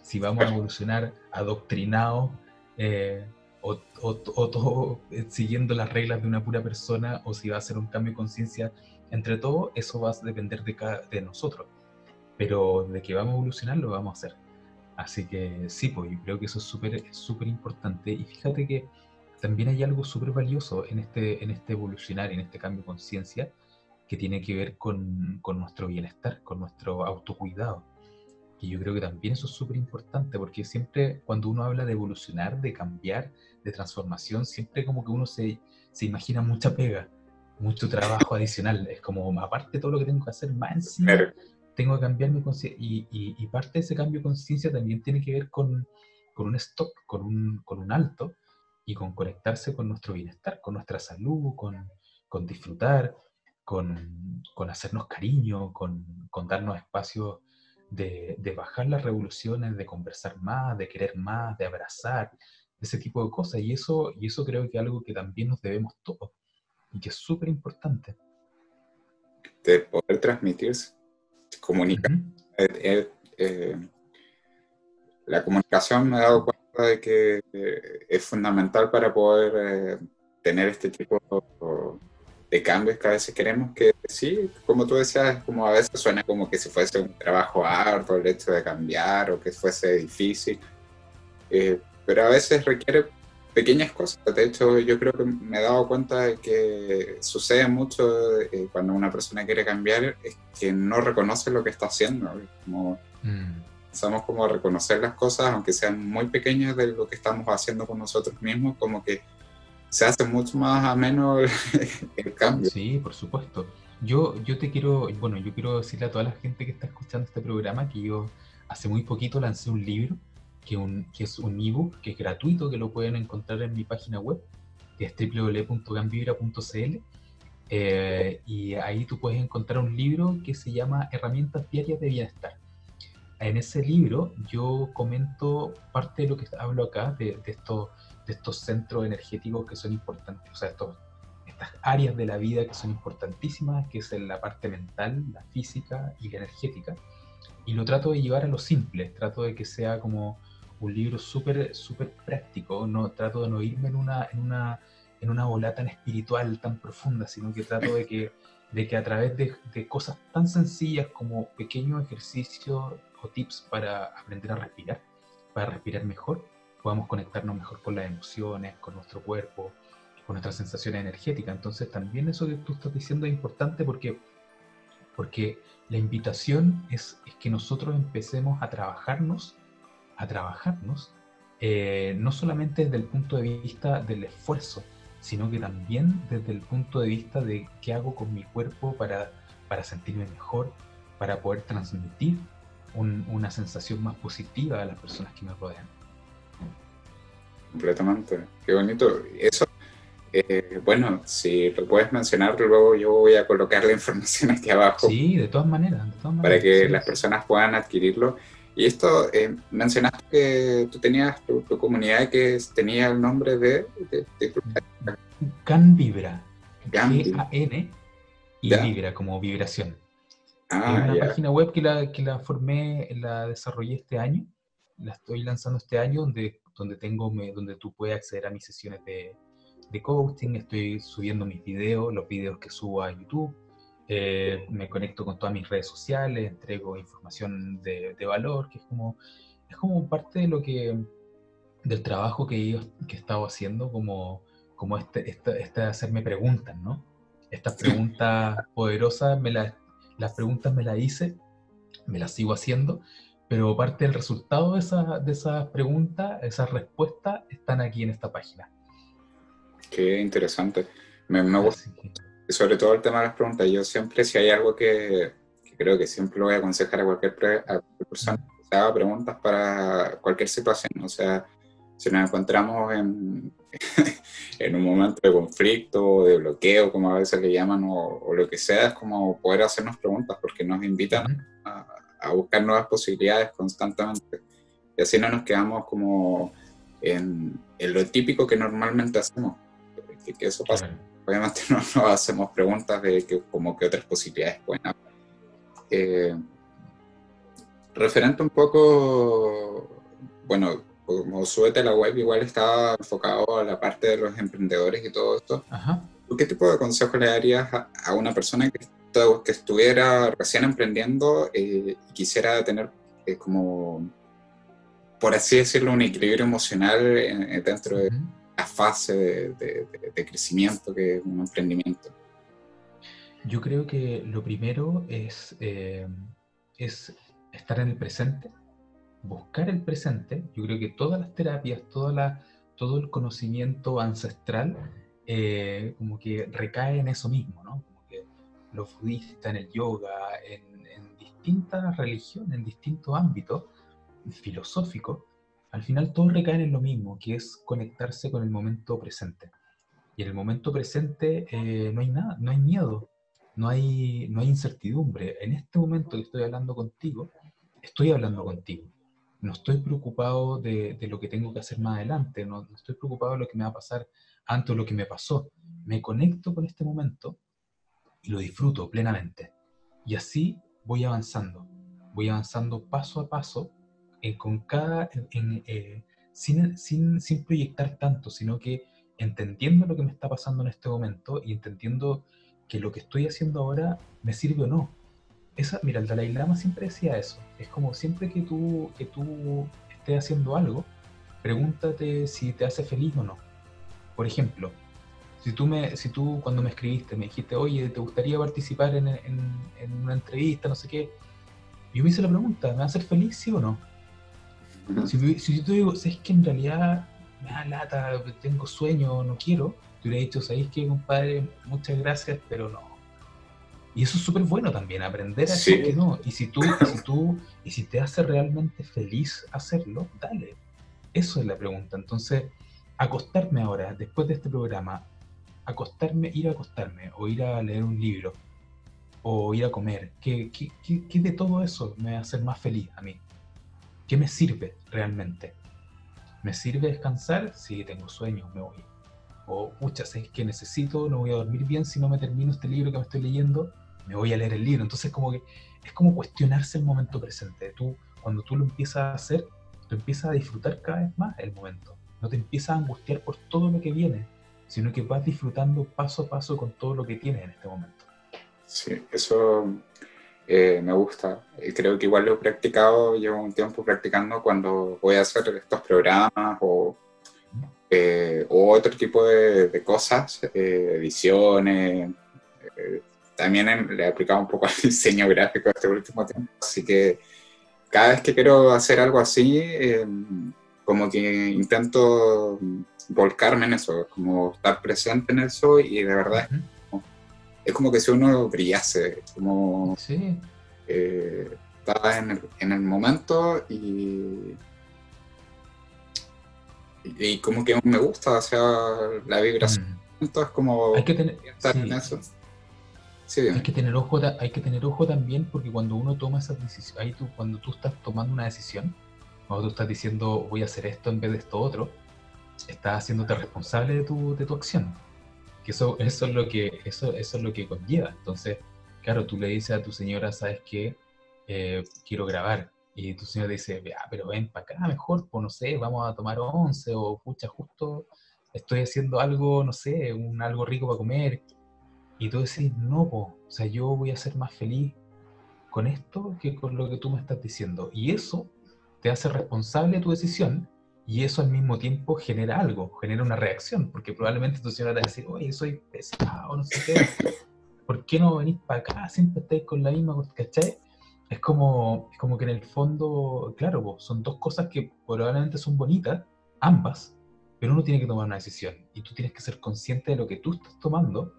Si vamos a evolucionar adoctrinados eh, o, todo eh, siguiendo las reglas de una pura persona o si va a ser un cambio de conciencia entre todos, eso va a depender de, de nosotros. Pero de que vamos a evolucionar, lo vamos a hacer. Así que sí, pues yo creo que eso es súper súper importante. Y fíjate que también hay algo súper valioso en este, en este evolucionar, en este cambio de conciencia, que tiene que ver con, con, nuestro bienestar, con nuestro autocuidado. Y yo creo que también eso es súper importante, porque siempre cuando uno habla de evolucionar, de cambiar, de transformación, siempre como que uno se, se imagina mucha pega, mucho trabajo adicional. Es como, aparte todo lo que tengo que hacer, más encima, tengo que cambiar mi conciencia. Y, y, parte de ese cambio de conciencia también tiene que ver con, con un stop, con un, con un alto y con conectarse con nuestro bienestar, con nuestra salud, con, con disfrutar, con, con, hacernos cariño, con darnos espacio de, de, bajar las revoluciones, de conversar más, de querer más, de abrazar, ese tipo de cosas. Y eso, y eso creo que es algo que también nos debemos todos y que es súper importante. De poder transmitirse, comunicar. Eh, eh, eh, la comunicación me he dado cuenta de que es fundamental para poder tener este tipo de cambios que a veces queremos que sí, como tú decías, como a veces suena como que si fuese un trabajo arduo el hecho de cambiar o que fuese difícil, pero a veces requiere pequeñas cosas. De hecho, yo creo que me he dado cuenta de que sucede mucho eh, cuando una persona quiere cambiar, es que no reconoce lo que está haciendo. Como, mm. como a reconocer las cosas, aunque sean muy pequeñas de lo que estamos haciendo con nosotros mismos, como que se hace mucho más ameno el, el cambio. Sí, por supuesto. Yo, yo te quiero, bueno, yo quiero decirle a toda la gente que está escuchando este programa que yo hace muy poquito lancé un libro que, un, que es un ebook que es gratuito, que lo pueden encontrar en mi página web, que es www.gambibra.cl. Eh, y ahí tú puedes encontrar un libro que se llama Herramientas Diarias de Bienestar. En ese libro yo comento parte de lo que hablo acá, de, de estos, de estos centros energéticos que son importantes, o sea, estos, estas áreas de la vida que son importantísimas, que es la parte mental, la física y la energética. Y lo trato de llevar a lo simple, trato de que sea como un libro súper súper práctico, no trato de no irme en una, en una, en una bola tan espiritual, tan profunda, sino que trato de que, de que a través de, de cosas tan sencillas como pequeños ejercicios o tips para aprender a respirar, para respirar mejor, podamos conectarnos mejor con las emociones, con nuestro cuerpo, con nuestras sensaciones energéticas. Entonces también eso que tú estás diciendo es importante porque, porque la invitación es, es que nosotros empecemos a trabajarnos a trabajarnos, eh, no solamente desde el punto de vista del esfuerzo, sino que también desde el punto de vista de qué hago con mi cuerpo para, para sentirme mejor, para poder transmitir una sensación más positiva a las personas que me rodean. Completamente, qué bonito. Eso, eh, bueno, si lo puedes mencionar, luego yo voy a colocar la información aquí abajo. Sí, de todas maneras. De todas maneras para que las personas puedan adquirirlo. Y esto, eh, mencionaste que tú tenías tu, comunidad que tenía el nombre de... de, Can Vibra. G-A-N y Vibra, como vibración. Ah, es una página web que la, que la formé, la desarrollé este año. La estoy lanzando este año, donde, donde, tengo, donde tú puedes acceder a mis sesiones de, de coaching. Estoy subiendo mis videos, los videos que subo a YouTube eh, me conecto con todas mis redes sociales, entrego información de, valor, que es como, es como parte de lo que, del trabajo que, yo, que he estado haciendo, como, como este, este, este hacerme preguntas, ¿no? Estas preguntas poderosas, me las, las preguntas me las hice, me las sigo haciendo, pero parte del resultado de, esa, de esas preguntas, esas respuestas, están aquí en esta página. Qué interesante. Me, me gusta sobre todo el tema de las preguntas, yo siempre, si hay algo que, creo que siempre lo voy a aconsejar a cualquier, persona, que haga preguntas para cualquier situación. O sea, si nos encontramos en, en un momento de conflicto, de bloqueo, como a veces le llaman, o, lo que sea, es como poder hacernos preguntas, porque nos invitan a, buscar nuevas posibilidades constantemente. Y así no nos quedamos como en, en lo típico que normalmente hacemos, que, que eso pasa obviamente no nos hacemos preguntas de que, como que otras posibilidades pueden haber. Eh, referente un poco, bueno, como subete la web igual estaba enfocado a la parte de los emprendedores y todo esto. ¿Qué tipo de consejo le darías a, una persona que, que, estuviera recién emprendiendo eh, y quisiera tener eh, como, por así decirlo, un equilibrio emocional dentro de la fase de, crecimiento que es un emprendimiento? Yo creo que lo primero es, eh, es estar en el presente, buscar el presente. Yo creo que todas las terapias, toda la, todo el conocimiento ancestral, eh, como que recae en eso mismo, ¿no? Como que los budistas, en el yoga, en, distintas religiones, en distintos ámbitos filosóficos, al final todos recaen en lo mismo, que es conectarse con el momento presente. Y en el momento presente eh, no hay nada, no hay miedo, no hay, no hay incertidumbre. En este momento que estoy hablando contigo, estoy hablando contigo. No estoy preocupado de, de lo que tengo que hacer más adelante, no, no, estoy preocupado de lo que me va a pasar antes o lo que me pasó. Me conecto con este momento y lo disfruto plenamente. Y así voy avanzando, voy avanzando paso a paso, eh, en, eh, sin, proyectar tanto, sino que entendiendo lo que me está pasando en este momento y entendiendo que lo que estoy haciendo ahora me sirve o no. Esa, mira, el Dalai Lama siempre decía eso. Es como siempre que tú, que tú estés haciendo algo, pregúntate si te hace feliz o no. Por ejemplo, si tú, me, si tú cuando me escribiste me dijiste, oye, ¿te gustaría participar en, en, una entrevista, no sé qué? Yo me hice la pregunta, ¿me va a hacer feliz, sí o no? Si, si yo te digo, es que en realidad me da lata, tengo sueño, no quiero, te hubiera dicho, ¿sabéis qué, compadre? Muchas gracias, pero no. Y eso es súper bueno también, aprender a decir que no. Y si tú, si tú, y si te hace realmente feliz hacerlo, dale. Eso es la pregunta. Entonces, acostarme ahora, después de este programa, acostarme, ir a acostarme, o ir a leer un libro, o ir a comer, ¿qué, qué, qué, de todo eso me va a hacer más feliz a mí? ¿Qué me sirve realmente? ¿Me sirve descansar? Sí, tengo sueños, me voy o muchas es que necesito, no voy a dormir bien si no me termino este libro que me estoy leyendo, me voy a leer el libro. Entonces como que es como cuestionarse el momento presente. Tú, cuando tú lo empiezas a hacer, tú empiezas a disfrutar cada vez más el momento. No te empiezas a angustiar por todo lo que viene, sino que vas disfrutando paso a paso con todo lo que tienes en este momento. Sí, eso eh, me gusta. Creo que igual lo he practicado, llevo un tiempo practicando cuando voy a hacer estos programas o eh, o otro tipo de, cosas, eh, ediciones. Eh, también le he aplicado un poco al diseño gráfico este último tiempo. Así que cada vez que quiero hacer algo así, como que intento volcarme en eso, como estar presente en eso y de verdad es, como, que si uno brillase, como sí. está en el, en el momento y y como que me gusta, o sea, la vibración mm. es como hay que tener hay que tener ojo hay que tener ojo también porque cuando uno toma esa decisión ahí tú cuando tú estás tomando una decisión o tú estás diciendo voy a hacer esto en vez de esto otro estás haciéndote responsable de tu, de tu acción que eso eso es lo que eso eso es lo que conlleva entonces claro tú le dices a tu señora sabes que eh, quiero grabar y tu señor dice, ah, pero ven para acá mejor, pues no sé, vamos a tomar once, o pucha, justo estoy haciendo algo, no sé, un, algo rico para comer. Y tú decís, no, po, o sea, yo voy a ser más feliz con esto que con lo que tú me estás diciendo. Y eso te hace responsable de tu decisión y eso al mismo tiempo genera algo, genera una reacción, porque probablemente tu señora te va a decir, oye, soy pesado, no sé qué, ¿por qué no venís para acá? Siempre estáis con la misma, ¿cachai? es como, es como que en el fondo, claro, son dos cosas que probablemente son bonitas, ambas, pero uno tiene que tomar una decisión y tú tienes que ser consciente de lo que tú estás tomando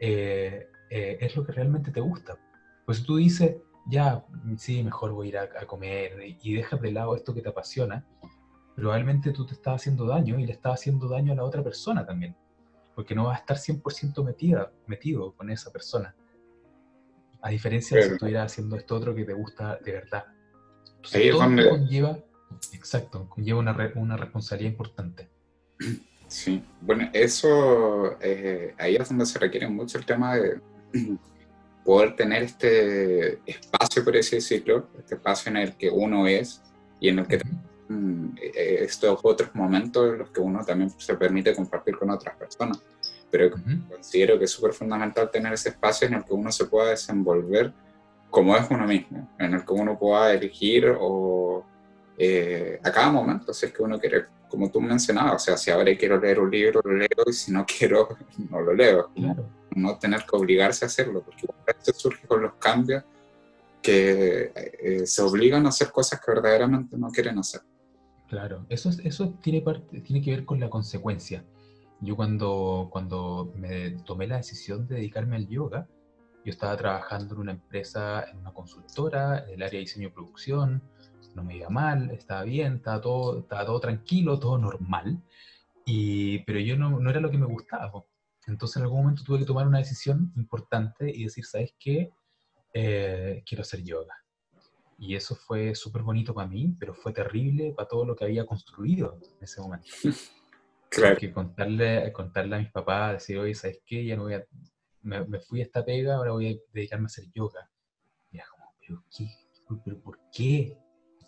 eh, eh, es lo que realmente te gusta. Pues tú dices, ya, sí, mejor voy a ir a, comer y, dejas de lado esto que te apasiona, probablemente tú te estás haciendo daño y le estás haciendo daño a la otra persona también, porque no vas a estar 100% metida, metido con esa persona. A diferencia de si estuvieras haciendo esto otro que te gusta de verdad. Entonces, todo conlleva, exacto, conlleva una, una responsabilidad importante. Sí, bueno, eso, eh, ahí es donde se requiere mucho el tema de poder tener este espacio, por así decirlo, este espacio en el que uno es y en el que eh, estos otros momentos en los que uno también se permite compartir con otras personas pero considero que es súper fundamental tener ese espacio en el que uno se pueda desenvolver como es uno mismo, en el que uno pueda elegir o eh, a cada momento, si es que uno quiere, como tú mencionabas, o sea, si ahora quiero leer un libro, lo leo, y si no quiero, no lo leo. No tener que obligarse a hacerlo, porque esto surge con los cambios que eh, se obligan a hacer cosas que verdaderamente no quieren hacer. Claro, eso, eso tiene, parte, tiene que ver con la consecuencia. Yo cuando, cuando me tomé la decisión de dedicarme al yoga, yo estaba trabajando en una empresa, en una consultora, en el área de diseño y producción, no me iba mal, estaba bien, estaba todo, todo tranquilo, todo normal, y, pero yo no, no era lo que me gustaba. Entonces en algún momento tuve que tomar una decisión importante y decir, ¿sabes qué? Eh, quiero hacer yoga. Y eso fue súper bonito para mí, pero fue terrible para todo lo que había construido en ese momento. Claro. Que contarle, contarle a mis papás, decir, oye, ¿sabes qué? Ya no voy a, me, fui a esta pega, ahora voy a dedicarme a hacer yoga. Y era como, ¿pero qué? ¿Pero por qué?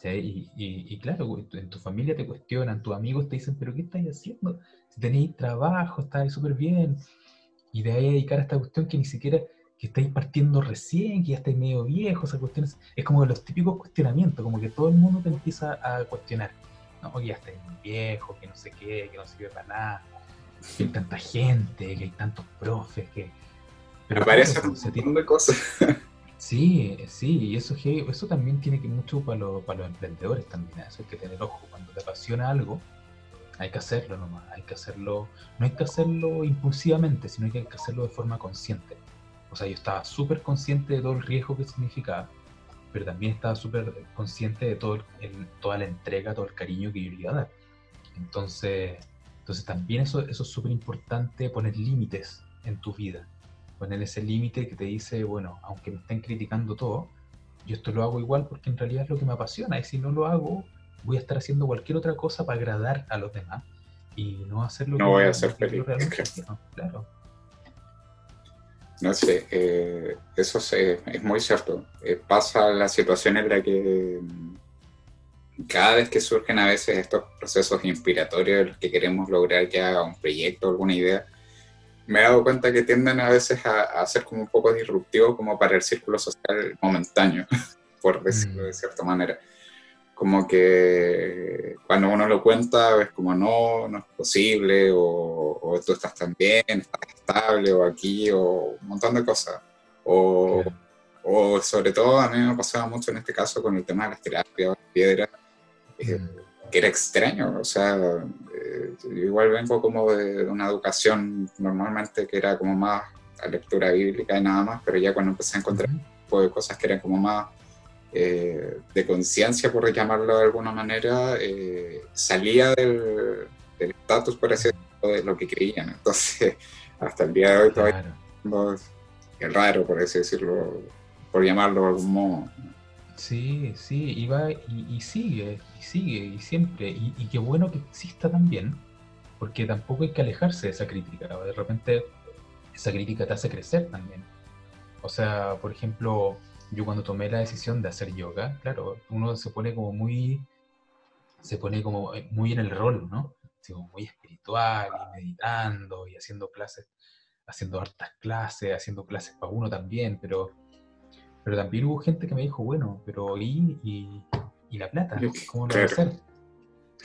Y, y, claro, en tu familia te cuestionan, tus amigos te dicen, ¿pero qué estás haciendo? Si tenéis trabajo, estáis súper bien. Y de ahí a dedicar a esta cuestión que ni siquiera que estáis partiendo recién, que ya estáis medio viejos, esas cuestiones. Es como los típicos cuestionamientos, como que todo el mundo te empieza a cuestionar. No, que ya estáis viejo, que no sé qué, que no sirve para nada, que hay tanta gente, que hay tantos profes, que pero parece un montón de cosas. Sí, sí, y eso, eso también tiene que mucho para, para los emprendedores también, eso hay que tener ojo, cuando te apasiona algo, hay que hacerlo nomás, hay que hacerlo, no hay que hacerlo impulsivamente, sino que hay que hacerlo de forma consciente. O sea, yo estaba súper consciente de todo el riesgo que significaba, pero también estaba súper consciente de todo el, toda la entrega, todo el cariño que yo iba a dar. Entonces, entonces también eso, eso es súper importante, poner límites en tu vida poner ese límite que te dice, bueno, aunque me estén criticando todo, yo esto lo hago igual porque en realidad es lo que me apasiona y si no lo hago, voy a estar haciendo cualquier otra cosa para agradar a los demás y no hacerlo no voy a ser feliz. Claro. No sé, eh, eso es, muy cierto. Eh, pasa la situación en la que mm, cada vez que surgen a veces estos procesos inspiratorios de los que queremos lograr ya un proyecto, alguna idea, me he dado cuenta que tienden a veces a, ser como un poco disruptivos como para el círculo social momentáneo, por decirlo de mm. cierta manera. Como que cuando uno lo cuenta es como no, no es posible, o, tú estás tan bien, estás estable, o aquí, o un montón de cosas. O, o sobre todo a mí me pasaba mucho en este caso con el tema de las terapias, piedras. Eh, mm que era extraño, o sea, eh, igual vengo como de, una educación normalmente que era como más a lectura bíblica y nada más, pero ya cuando empecé a encontrar un poco de cosas que eran como más eh, de conciencia, por llamarlo de alguna manera, eh, salía del estatus, por así decirlo, de lo que creían. Entonces, hasta el día de hoy todavía es raro, por así decirlo, por llamarlo de algún modo. Sí, sí, y va y, sigue, y sigue, y siempre, y, qué bueno que exista también, porque tampoco hay que alejarse de esa crítica, de repente esa crítica te hace crecer también. O sea, por ejemplo, yo cuando tomé la decisión de hacer yoga, claro, uno se pone como muy, se pone como muy en el rol, ¿no? muy espiritual y meditando y haciendo clases, haciendo hartas clases, haciendo clases para uno también, pero pero también hubo gente que me dijo, bueno, pero ¿y, y, la plata? ¿Cómo lo voy a hacer?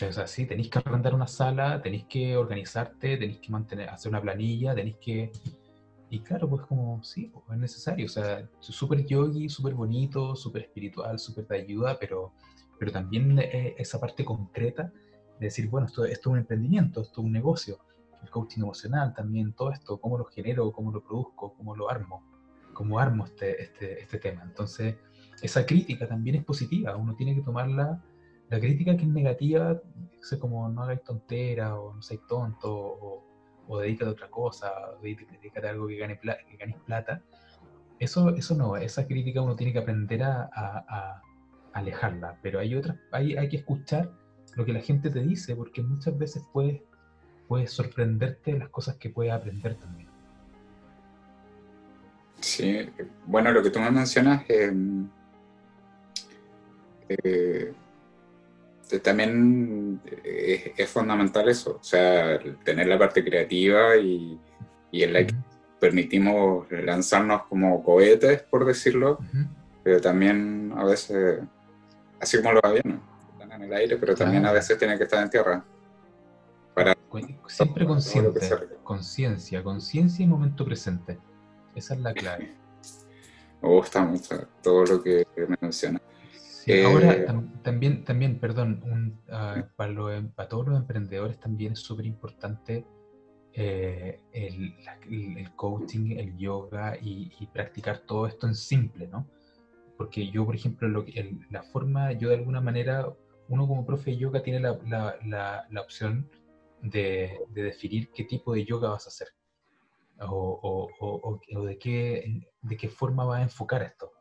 O sea, sí, tenéis que arrendar una sala, tenéis que organizarte, tenéis que mantener, hacer una planilla, tenéis que... Y claro, pues como, sí, pues es necesario. O sea, súper yogi, súper bonito, súper espiritual, súper de ayuda, pero, pero también esa parte concreta de decir, bueno, esto, esto es un emprendimiento, esto es un negocio. El coaching emocional también, todo esto, cómo lo genero, cómo lo produzco, cómo lo armo cómo armo este, este, este, tema. Entonces, esa crítica también es positiva, uno tiene que tomarla, la crítica que es negativa, como no hagáis tontera, o no seáis tonto, o, o dedícate a otra cosa, dedícate a algo que, gane que ganes plata, eso, eso no, esa crítica uno tiene que aprender a, alejarla, pero hay otras, hay, hay que escuchar lo que la gente te dice, porque muchas veces puedes, puedes sorprenderte de las cosas que puedes aprender también. Sí, bueno, lo que tú me mencionas eh, eh, también es, fundamental eso, o sea, tener la parte creativa y, en la que permitimos lanzarnos como cohetes, por decirlo, pero también a veces, así como los aviones, están en el aire, pero también a veces tienen que estar en tierra. Para, Siempre consciente, conciencia, conciencia y momento presente. Esa es la clave. Me gusta mucho todo lo que me menciona. ahora eh, también, también, perdón, ah, para, todos los emprendedores también es súper importante eh, el, coaching, el yoga y, practicar todo esto en simple, ¿no? Porque yo, por ejemplo, lo, la forma, yo de alguna manera, uno como profe de yoga tiene la, la, opción de, de, definir qué tipo de yoga vas a hacer o, o, o, de, qué, de qué forma vas a enfocar esto.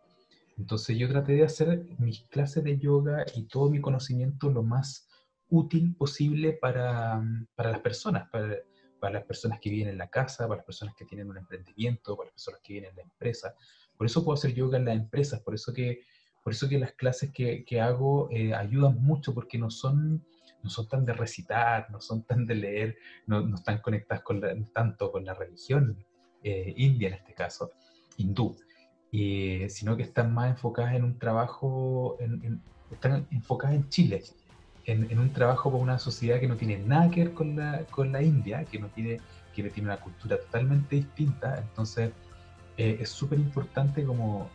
Entonces yo traté de hacer mis clases de yoga y todo mi conocimiento lo más útil posible para, para las personas, para, para las personas que viven en la casa, para las personas que tienen un emprendimiento, para las personas que viven en la empresa. Por eso puedo hacer yoga en las empresas, por eso que, por eso que las clases que, que hago eh, ayudan mucho, porque no son, no son tan de recitar, no son tan de leer, no, no están conectadas con tanto con la religión eh, india en este caso, hindú, sino que están más enfocadas en un trabajo, están enfocadas en Chile en, un trabajo con una sociedad que no tiene nada que ver con la, con la India, que no tiene, que tiene una cultura totalmente distinta. Entonces, eh, es súper importante como,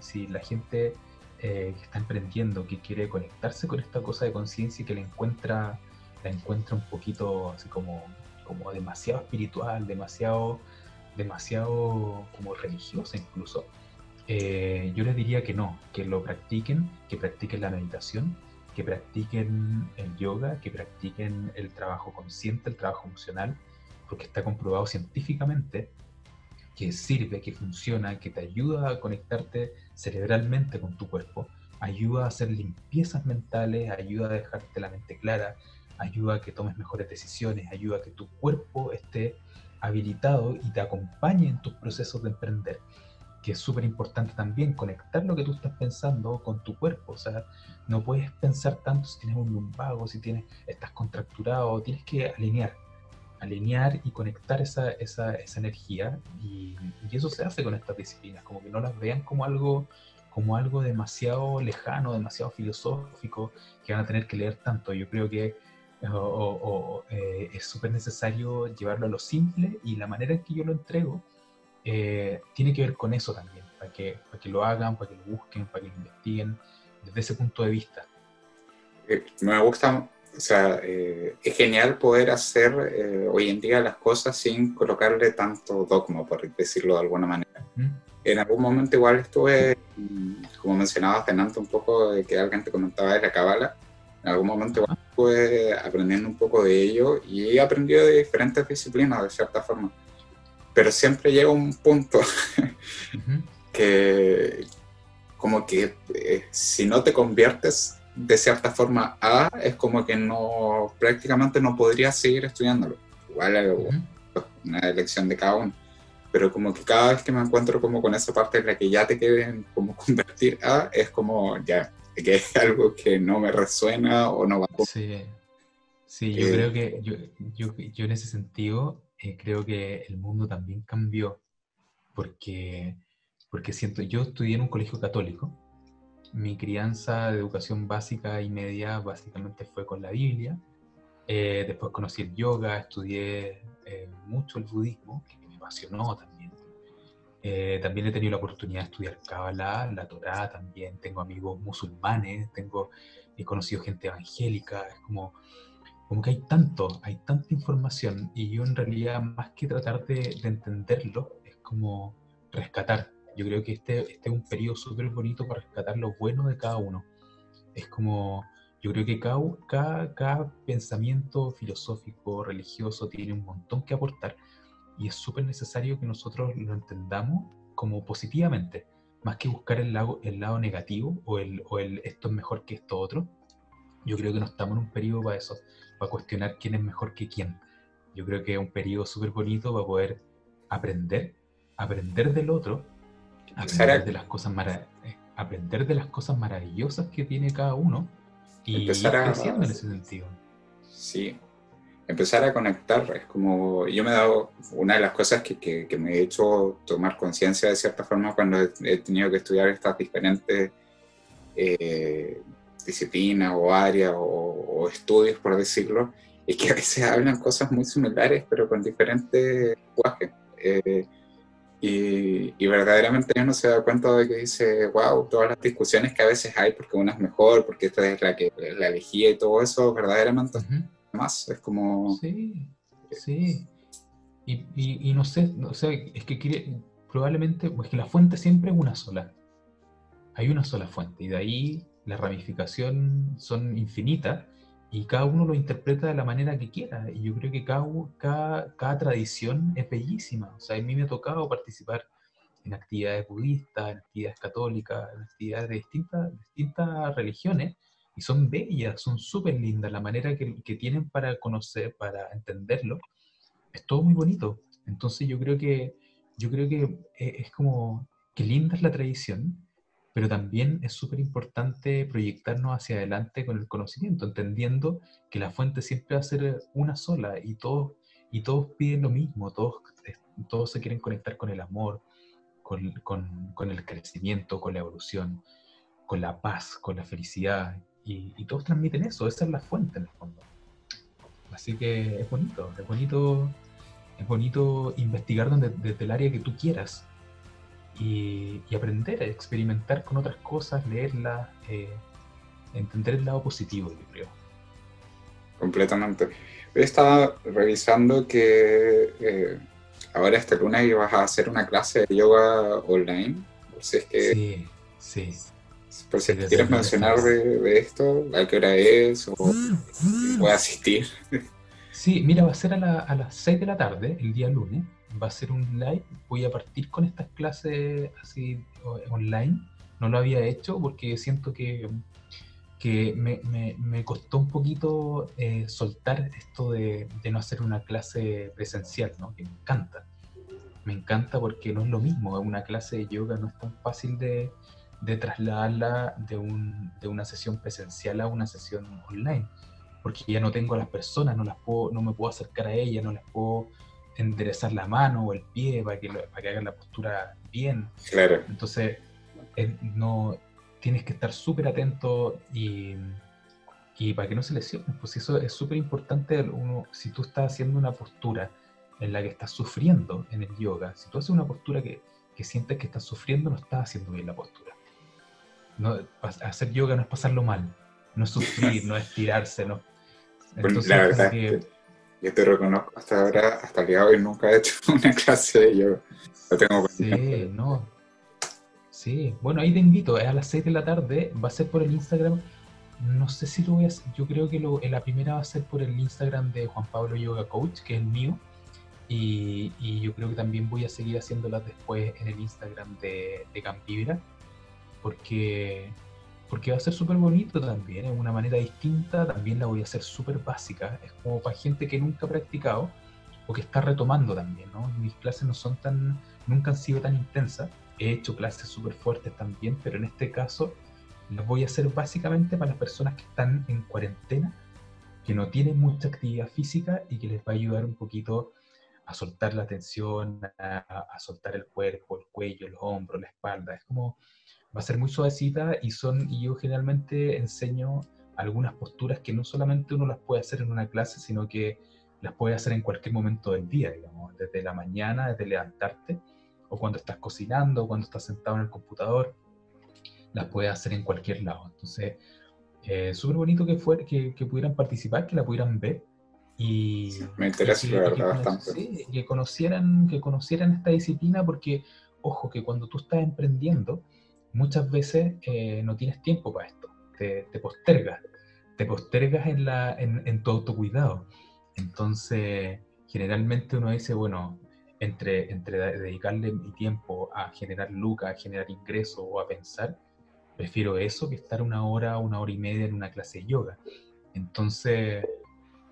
si la gente eh, que está emprendiendo, que quiere conectarse con esta cosa de conciencia y que la encuentra, la encuentra un poquito así como, como demasiado espiritual, demasiado, demasiado como religiosa incluso. Eh, yo les diría que no, que lo practiquen, que practiquen la meditación, que practiquen el yoga, que practiquen el trabajo consciente, el trabajo emocional, porque está comprobado científicamente que sirve, que funciona, que te ayuda a conectarte cerebralmente con tu cuerpo, ayuda a hacer limpiezas mentales, ayuda a dejarte la mente clara, ayuda a que tomes mejores decisiones, ayuda a que tu cuerpo esté habilitado y te acompañe en tus procesos de emprender que es súper importante también, conectar lo que tú estás pensando con tu cuerpo. O sea, no puedes pensar tanto si tienes un lumbago, si tienes, estás contracturado, tienes que alinear, alinear y conectar esa, esa, esa energía. Y, eso se hace con estas disciplinas, como que no las vean como algo, como algo demasiado lejano, demasiado filosófico, que van a tener que leer tanto. Yo creo que eh, es súper necesario llevarlo a lo simple y la manera en que yo lo entrego eh, tiene que ver con eso también, para que, para que lo hagan, para que lo busquen, para que lo investiguen, desde ese punto de vista. Eh, me gusta, o sea, eh, es genial poder hacer hoy en día las cosas sin colocarle tanto dogma, por decirlo de alguna manera. En algún momento igual estuve, mm, como mencionabas delante un poco de que alguien te comentaba de la cabala, en algún momento igual estuve aprendiendo un poco de ello y he aprendido de diferentes disciplinas de cierta forma pero siempre llega un punto que como que eh, si no te conviertes de cierta forma a, es como que no, prácticamente no podrías seguir estudiándolo. Igual es una elección de cada uno. Pero como que cada vez que me encuentro como con esa parte en la que ya te quieren como convertir a, es como ya, que es algo que no me resuena o no va a... Sí, sí yo eh, creo que yo, yo, yo en ese sentido eh, creo que el mundo también cambió porque, porque siento, yo estudié en un colegio católico, mi crianza de educación básica y media básicamente fue con la Biblia, eh, después conocí el yoga, estudié eh, mucho el budismo, que me apasionó también. también he tenido la oportunidad de estudiar Kabbalah, la Torah también, tengo amigos musulmanes, tengo, he conocido gente evangélica, es como como que hay tanto, hay tanta información y yo en realidad más que tratar de, entenderlo, es como rescatar. Yo creo que este, este es un periodo súper bonito para rescatar lo bueno de cada uno. Es como, yo creo que cada, cada, cada pensamiento filosófico, religioso, tiene un montón que aportar y es súper necesario que nosotros lo entendamos como positivamente, más que buscar el lado, el lado negativo o el, o el esto es mejor que esto otro. Yo creo que no estamos en un periodo para eso a cuestionar quién es mejor que quién. Yo creo que es un periodo súper bonito para poder aprender, aprender del otro, aprender de las cosas eh, aprender de las cosas maravillosas que tiene cada uno y empezar a, creciendo en ese sentido. Sí, empezar a conectar. Es como, yo me he dado, una de las cosas que, que, me he hecho tomar conciencia de cierta forma cuando he, tenido que estudiar estas diferentes eh, disciplinas o áreas o, estudios, por decirlo, y que a veces hablan cosas muy similares, pero con diferentes lenguajes. Eh, y, y, verdaderamente uno se da cuenta de que dice, wow, todas las discusiones que a veces hay, porque una es mejor, porque esta es la que la elegía y todo eso, verdaderamente más. Es como... Sí, sí. y, no sé, o sea, es que quiere, probablemente, pues que la fuente siempre es una sola. Hay una sola fuente y de ahí la ramificación son infinitas y cada uno lo interpreta de la manera que quiera. Y yo creo que cada, cada, tradición es bellísima. O sea, a mí me ha tocado participar en actividades budistas, en actividades católicas, en actividades de distintas, distintas religiones, y son bellas, son súper lindas, la manera que, que, tienen para conocer, para entenderlo, es todo muy bonito. Entonces yo creo que, yo creo que es como, que linda es la tradición, pero también es súper importante proyectarnos hacia adelante con el conocimiento, entendiendo que la fuente siempre va a ser una sola y todos, y todos piden lo mismo, todos, todos se quieren conectar con el amor, con, con, con el crecimiento, con la evolución, con la paz, con la felicidad, y, y, todos transmiten eso, esa es la fuente en el fondo. Así que es bonito, es bonito, es bonito investigar donde, desde el área que tú quieras y, aprender a experimentar con otras cosas, leerlas, eh, entender el lado positivo, yo creo. Completamente. Estaba revisando que eh, ahora esta luna ibas a hacer una clase de yoga online. Por si es que, sí, sí. Por si quieres mencionar de, esto, a qué hora es o voy a asistir. Sí, mira, va a ser a, a las 6 de la tarde, el día lunes va a ser un live. Voy a partir con estas clases así online. No lo había hecho porque siento que, que me, me, costó un poquito eh, soltar esto de, de, no hacer una clase presencial, ¿no? que me encanta. Me encanta porque no es lo mismo. Una clase de yoga no es tan fácil de, de trasladarla de, un, de una sesión presencial a una sesión online porque ya no tengo a las personas, no las puedo, no me puedo acercar a ellas, no las puedo enderezar la mano o el pie para que, para que hagan la postura bien. Claro. Entonces, eh, no, tienes que estar súper atento y, y, para que no se lesiones, pues eso es súper importante. Uno, si tú estás haciendo una postura en la que estás sufriendo en el yoga, si tú haces una postura que, que sientes que estás sufriendo, no estás haciendo bien la postura. No, hacer yoga no es pasarlo mal, no es sufrir, no es tirarse, no. Entonces, la verdad que yo te reconozco hasta ahora, hasta que hoy nunca he hecho una clase de yoga. Lo tengo Sí, no. Sí, bueno, ahí te invito, es a las 6 de la tarde, va a ser por el Instagram. No sé si lo voy a hacer, yo creo que lo, la primera va a ser por el Instagram de Juan Pablo Yoga Coach, que es el mío. Y, y yo creo que también voy a seguir haciéndolas después en el Instagram de, de Campibra, porque porque va a ser súper bonito también, es una manera distinta, también la voy a hacer súper básica, es como para gente que nunca ha practicado o que está retomando también, ¿no? Mis clases no son tan, nunca han sido tan intensas, he hecho clases súper fuertes también, pero en este caso las voy a hacer básicamente para las personas que están en cuarentena, que no tienen mucha actividad física y que les va a ayudar un poquito a soltar la tensión, a, a soltar el cuerpo, el cuello, los hombros, la espalda, es como va a ser muy suavecita y son y yo generalmente enseño algunas posturas que no solamente uno las puede hacer en una clase, sino que las puede hacer en cualquier momento del día, digamos, desde la mañana, desde levantarte, o cuando estás cocinando, o cuando estás sentado en el computador, las puedes hacer en cualquier lado. Entonces, eh, súper bonito que, fuera, que, que, pudieran participar, que la pudieran ver. Y, me interesa, la verdad, bastante. Sí, que, conocieran, que conocieran esta disciplina, porque, ojo, que cuando tú estás emprendiendo, muchas veces eh, no tienes tiempo para esto, te, postergas, te postergas en, la, en, en, tu autocuidado. Entonces, generalmente uno dice, bueno, entre, entre dedicarle mi tiempo a generar lucas, a generar ingresos o a pensar, prefiero eso que estar una hora, una hora y media en una clase de yoga. Entonces,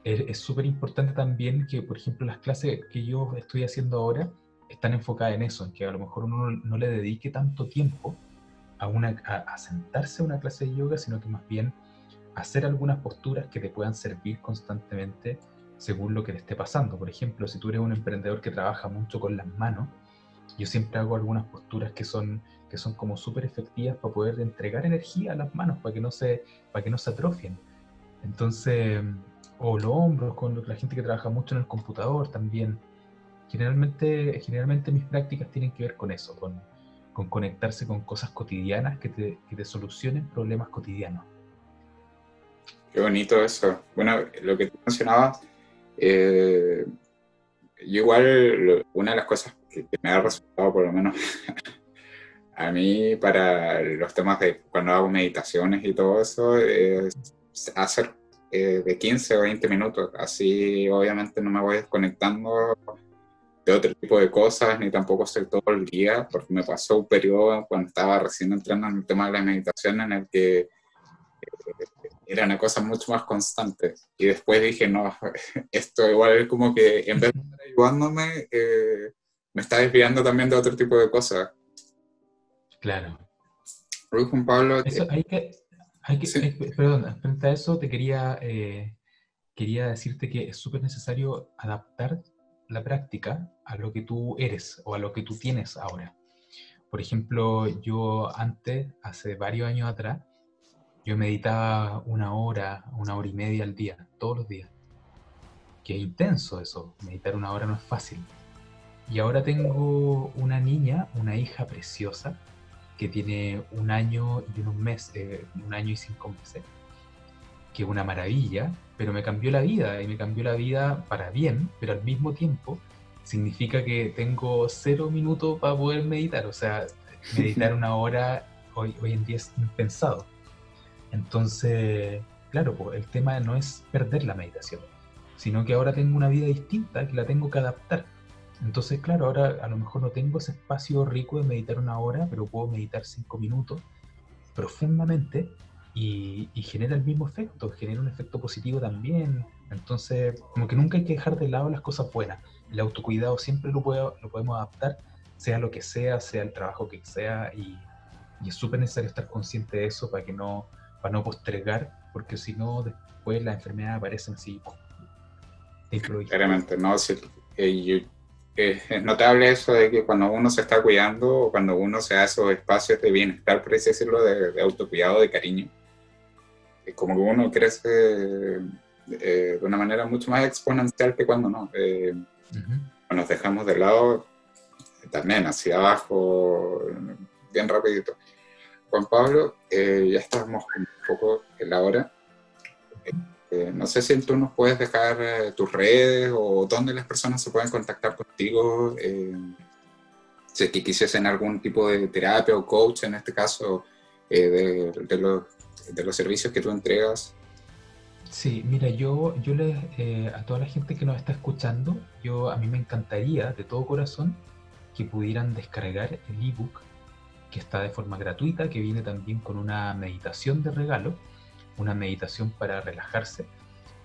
es súper importante también que, por ejemplo, las clases que yo estoy haciendo ahora están enfocadas en eso, en que a lo mejor uno no le dedique tanto tiempo a, una, a, sentarse a una clase de yoga, sino que más bien hacer algunas posturas que te puedan servir constantemente según lo que te esté pasando. Por ejemplo, si tú eres un emprendedor que trabaja mucho con las manos, yo siempre hago algunas posturas que son, que son como súper efectivas para poder entregar energía a las manos, para que no se, para que no se atrofien. Entonces, o los hombros, con la gente que trabaja mucho en el computador también. Generalmente, generalmente mis prácticas tienen que ver con eso, con, con conectarse con cosas cotidianas que te, que te solucionen problemas cotidianos. Qué bonito eso. Bueno, lo que tú mencionabas, eh, yo igual, una de las cosas que, me ha resultado, por lo menos a mí, para los temas de cuando hago meditaciones y todo eso, es hacer eh, de 15 o 20 minutos. Así, obviamente, no me voy desconectando de otro tipo de cosas, ni tampoco estoy todo el día, porque me pasó un periodo cuando estaba recién entrando en el tema de la meditación en el que eh, era una cosa mucho más constante. Y después dije, no, esto igual es como que en vez de estar ayudándome, eh, me está desviando también de otro tipo de cosas. Claro. Juan Pablo. Eso, hay que, hay que, perdón, frente a eso te quería, eh, quería decirte que es súper necesario adaptar la práctica a lo que tú eres o a lo que tú tienes ahora. Por ejemplo, yo antes, hace varios años atrás, yo meditaba una hora, una hora y media al día, todos los días. Qué intenso eso, meditar una hora no es fácil. Y ahora tengo una niña, una hija preciosa, que tiene un año y unos meses, eh, un año y cinco meses, que es una maravilla, pero me cambió la vida y me cambió la vida para bien, pero al mismo tiempo significa que tengo cero minutos para poder meditar, o sea, meditar una hora hoy, hoy en día es impensado. Entonces, claro, el tema no es perder la meditación, sino que ahora tengo una vida distinta que la tengo que adaptar. Entonces, claro, ahora a lo mejor no tengo ese espacio rico de meditar una hora, pero puedo meditar cinco minutos profundamente y, genera el mismo efecto, genera un efecto positivo también. Entonces, como que nunca hay que dejar de lado las cosas buenas. El autocuidado siempre lo, puedo, lo podemos adaptar, sea lo que sea, sea el trabajo que sea, y, es súper necesario estar consciente de eso para que no, para no postergar, porque si no, después las enfermedades aparecen así. Claramente, no, si, eh, es notable eso de que cuando uno se está cuidando cuando uno se hace esos espacios de bienestar, por así decirlo, de, autocuidado, de cariño, como que uno crece eh, de una manera mucho más exponencial que cuando no. Eh, Nos dejamos de lado, también hacia abajo, bien rapidito. Juan Pablo, eh, ya estamos un poco en la hora. Eh, no sé si tú nos puedes dejar eh, tus redes o dónde las personas se pueden contactar contigo. Eh, si es que quisiesen algún tipo de terapia o coach, en este caso, de, los, de, los, servicios que tú entregas. Sí, mira, yo, yo les, a toda la gente que nos está escuchando, yo a mí me encantaría de todo corazón que pudieran descargar el ebook que está de forma gratuita, que viene también con una meditación de regalo una meditación para relajarse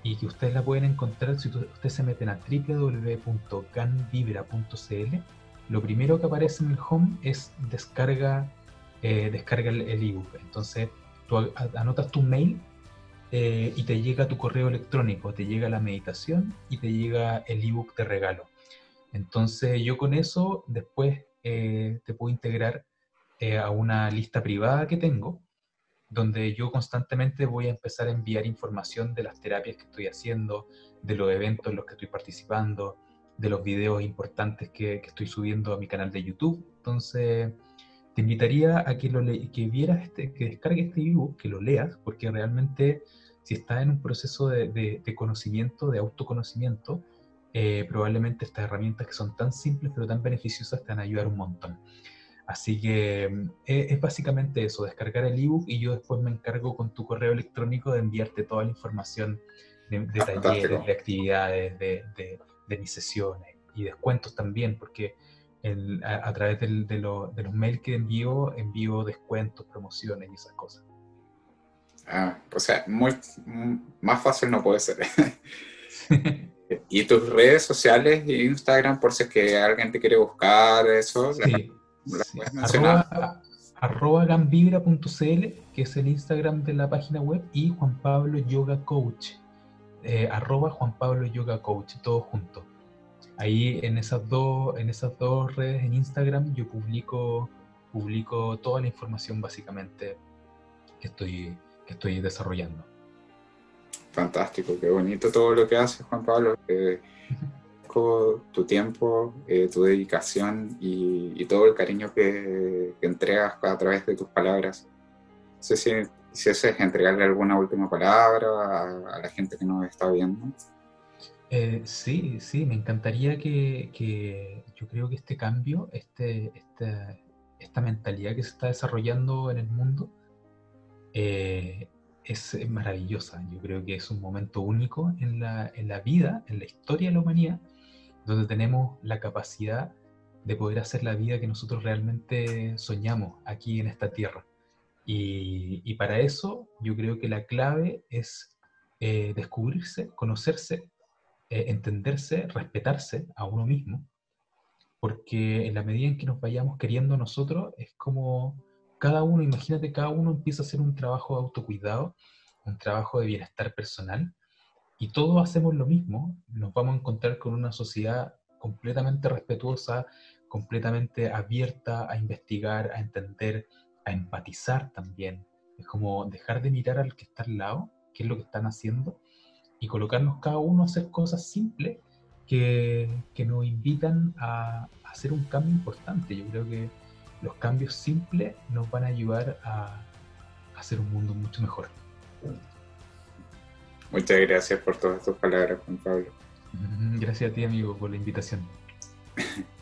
y que ustedes la pueden encontrar si ustedes se meten a www.ganvibra.cl. Lo primero que aparece en el home es descarga, eh, descarga el ebook. Entonces tú anotas tu mail eh, y te llega tu correo electrónico, te llega la meditación y te llega el ebook de regalo. Entonces yo con eso después eh, te puedo integrar a una lista privada que tengo donde yo constantemente voy a empezar a enviar información de las terapias que estoy haciendo, de los eventos en los que estoy participando, de los videos importantes que, estoy subiendo a mi canal de YouTube. Entonces, te invitaría a que, lo que vieras, este, que descargues este ebook, que lo leas, porque realmente si estás en un proceso de, conocimiento, de autoconocimiento, eh, probablemente estas herramientas que son tan simples pero tan beneficiosas te van a ayudar un montón. Así que mm, e, es, básicamente eso, descargar el ebook y yo después me encargo con tu correo electrónico de enviarte toda la información de, talleres, de actividades, de, mis sesiones y descuentos también, porque a, través de, los mails que envío, envío descuentos, promociones y esas cosas. Ah, o sea, muy, más fácil no puede ser. ¿Y tus redes sociales, Instagram, por si es que alguien te quiere buscar, eso? Sí arroba, gambibra.cl, que es el Instagram de la página web, y Juan Pablo Yoga Coach, eh, arroba Juan Pablo Yoga Coach, todo junto. Ahí en esas dos, en esas dos redes en Instagram yo publico, publico toda la información básicamente que estoy, que estoy desarrollando. Fantástico, qué bonito todo lo que haces, Juan Pablo. Eh, tu tiempo, eh, tu dedicación y, todo el cariño que, entregas a través de tus palabras. No sé si, si es entregarle alguna última palabra a, la gente que nos está viendo. Eh, sí, sí, me encantaría que, yo creo que este cambio, este, este, esta mentalidad que se está desarrollando en el mundo, eh, es, maravillosa. Yo creo que es un momento único en la, en la vida, en la historia de la humanidad, donde tenemos la capacidad de poder hacer la vida que nosotros realmente soñamos aquí en esta tierra. Y, para eso yo creo que la clave es eh, descubrirse, conocerse, eh, entenderse, respetarse a uno mismo, porque en la medida en que nos vayamos queriendo nosotros, es como cada uno, imagínate, cada uno empieza a hacer un trabajo de autocuidado, un trabajo de bienestar personal, y todos hacemos lo mismo, nos vamos a encontrar con una sociedad completamente respetuosa, completamente abierta a investigar, a entender, a empatizar también. Es como dejar de mirar al que está al lado, qué es lo que están haciendo, y colocarnos cada uno a hacer cosas simples que, que nos invitan a, a, hacer un cambio importante. Yo creo que los cambios simples nos van a ayudar a, a hacer un mundo mucho mejor. Muchas gracias por todas tus palabras, Juan Pablo. Gracias a ti, amigo, por la invitación.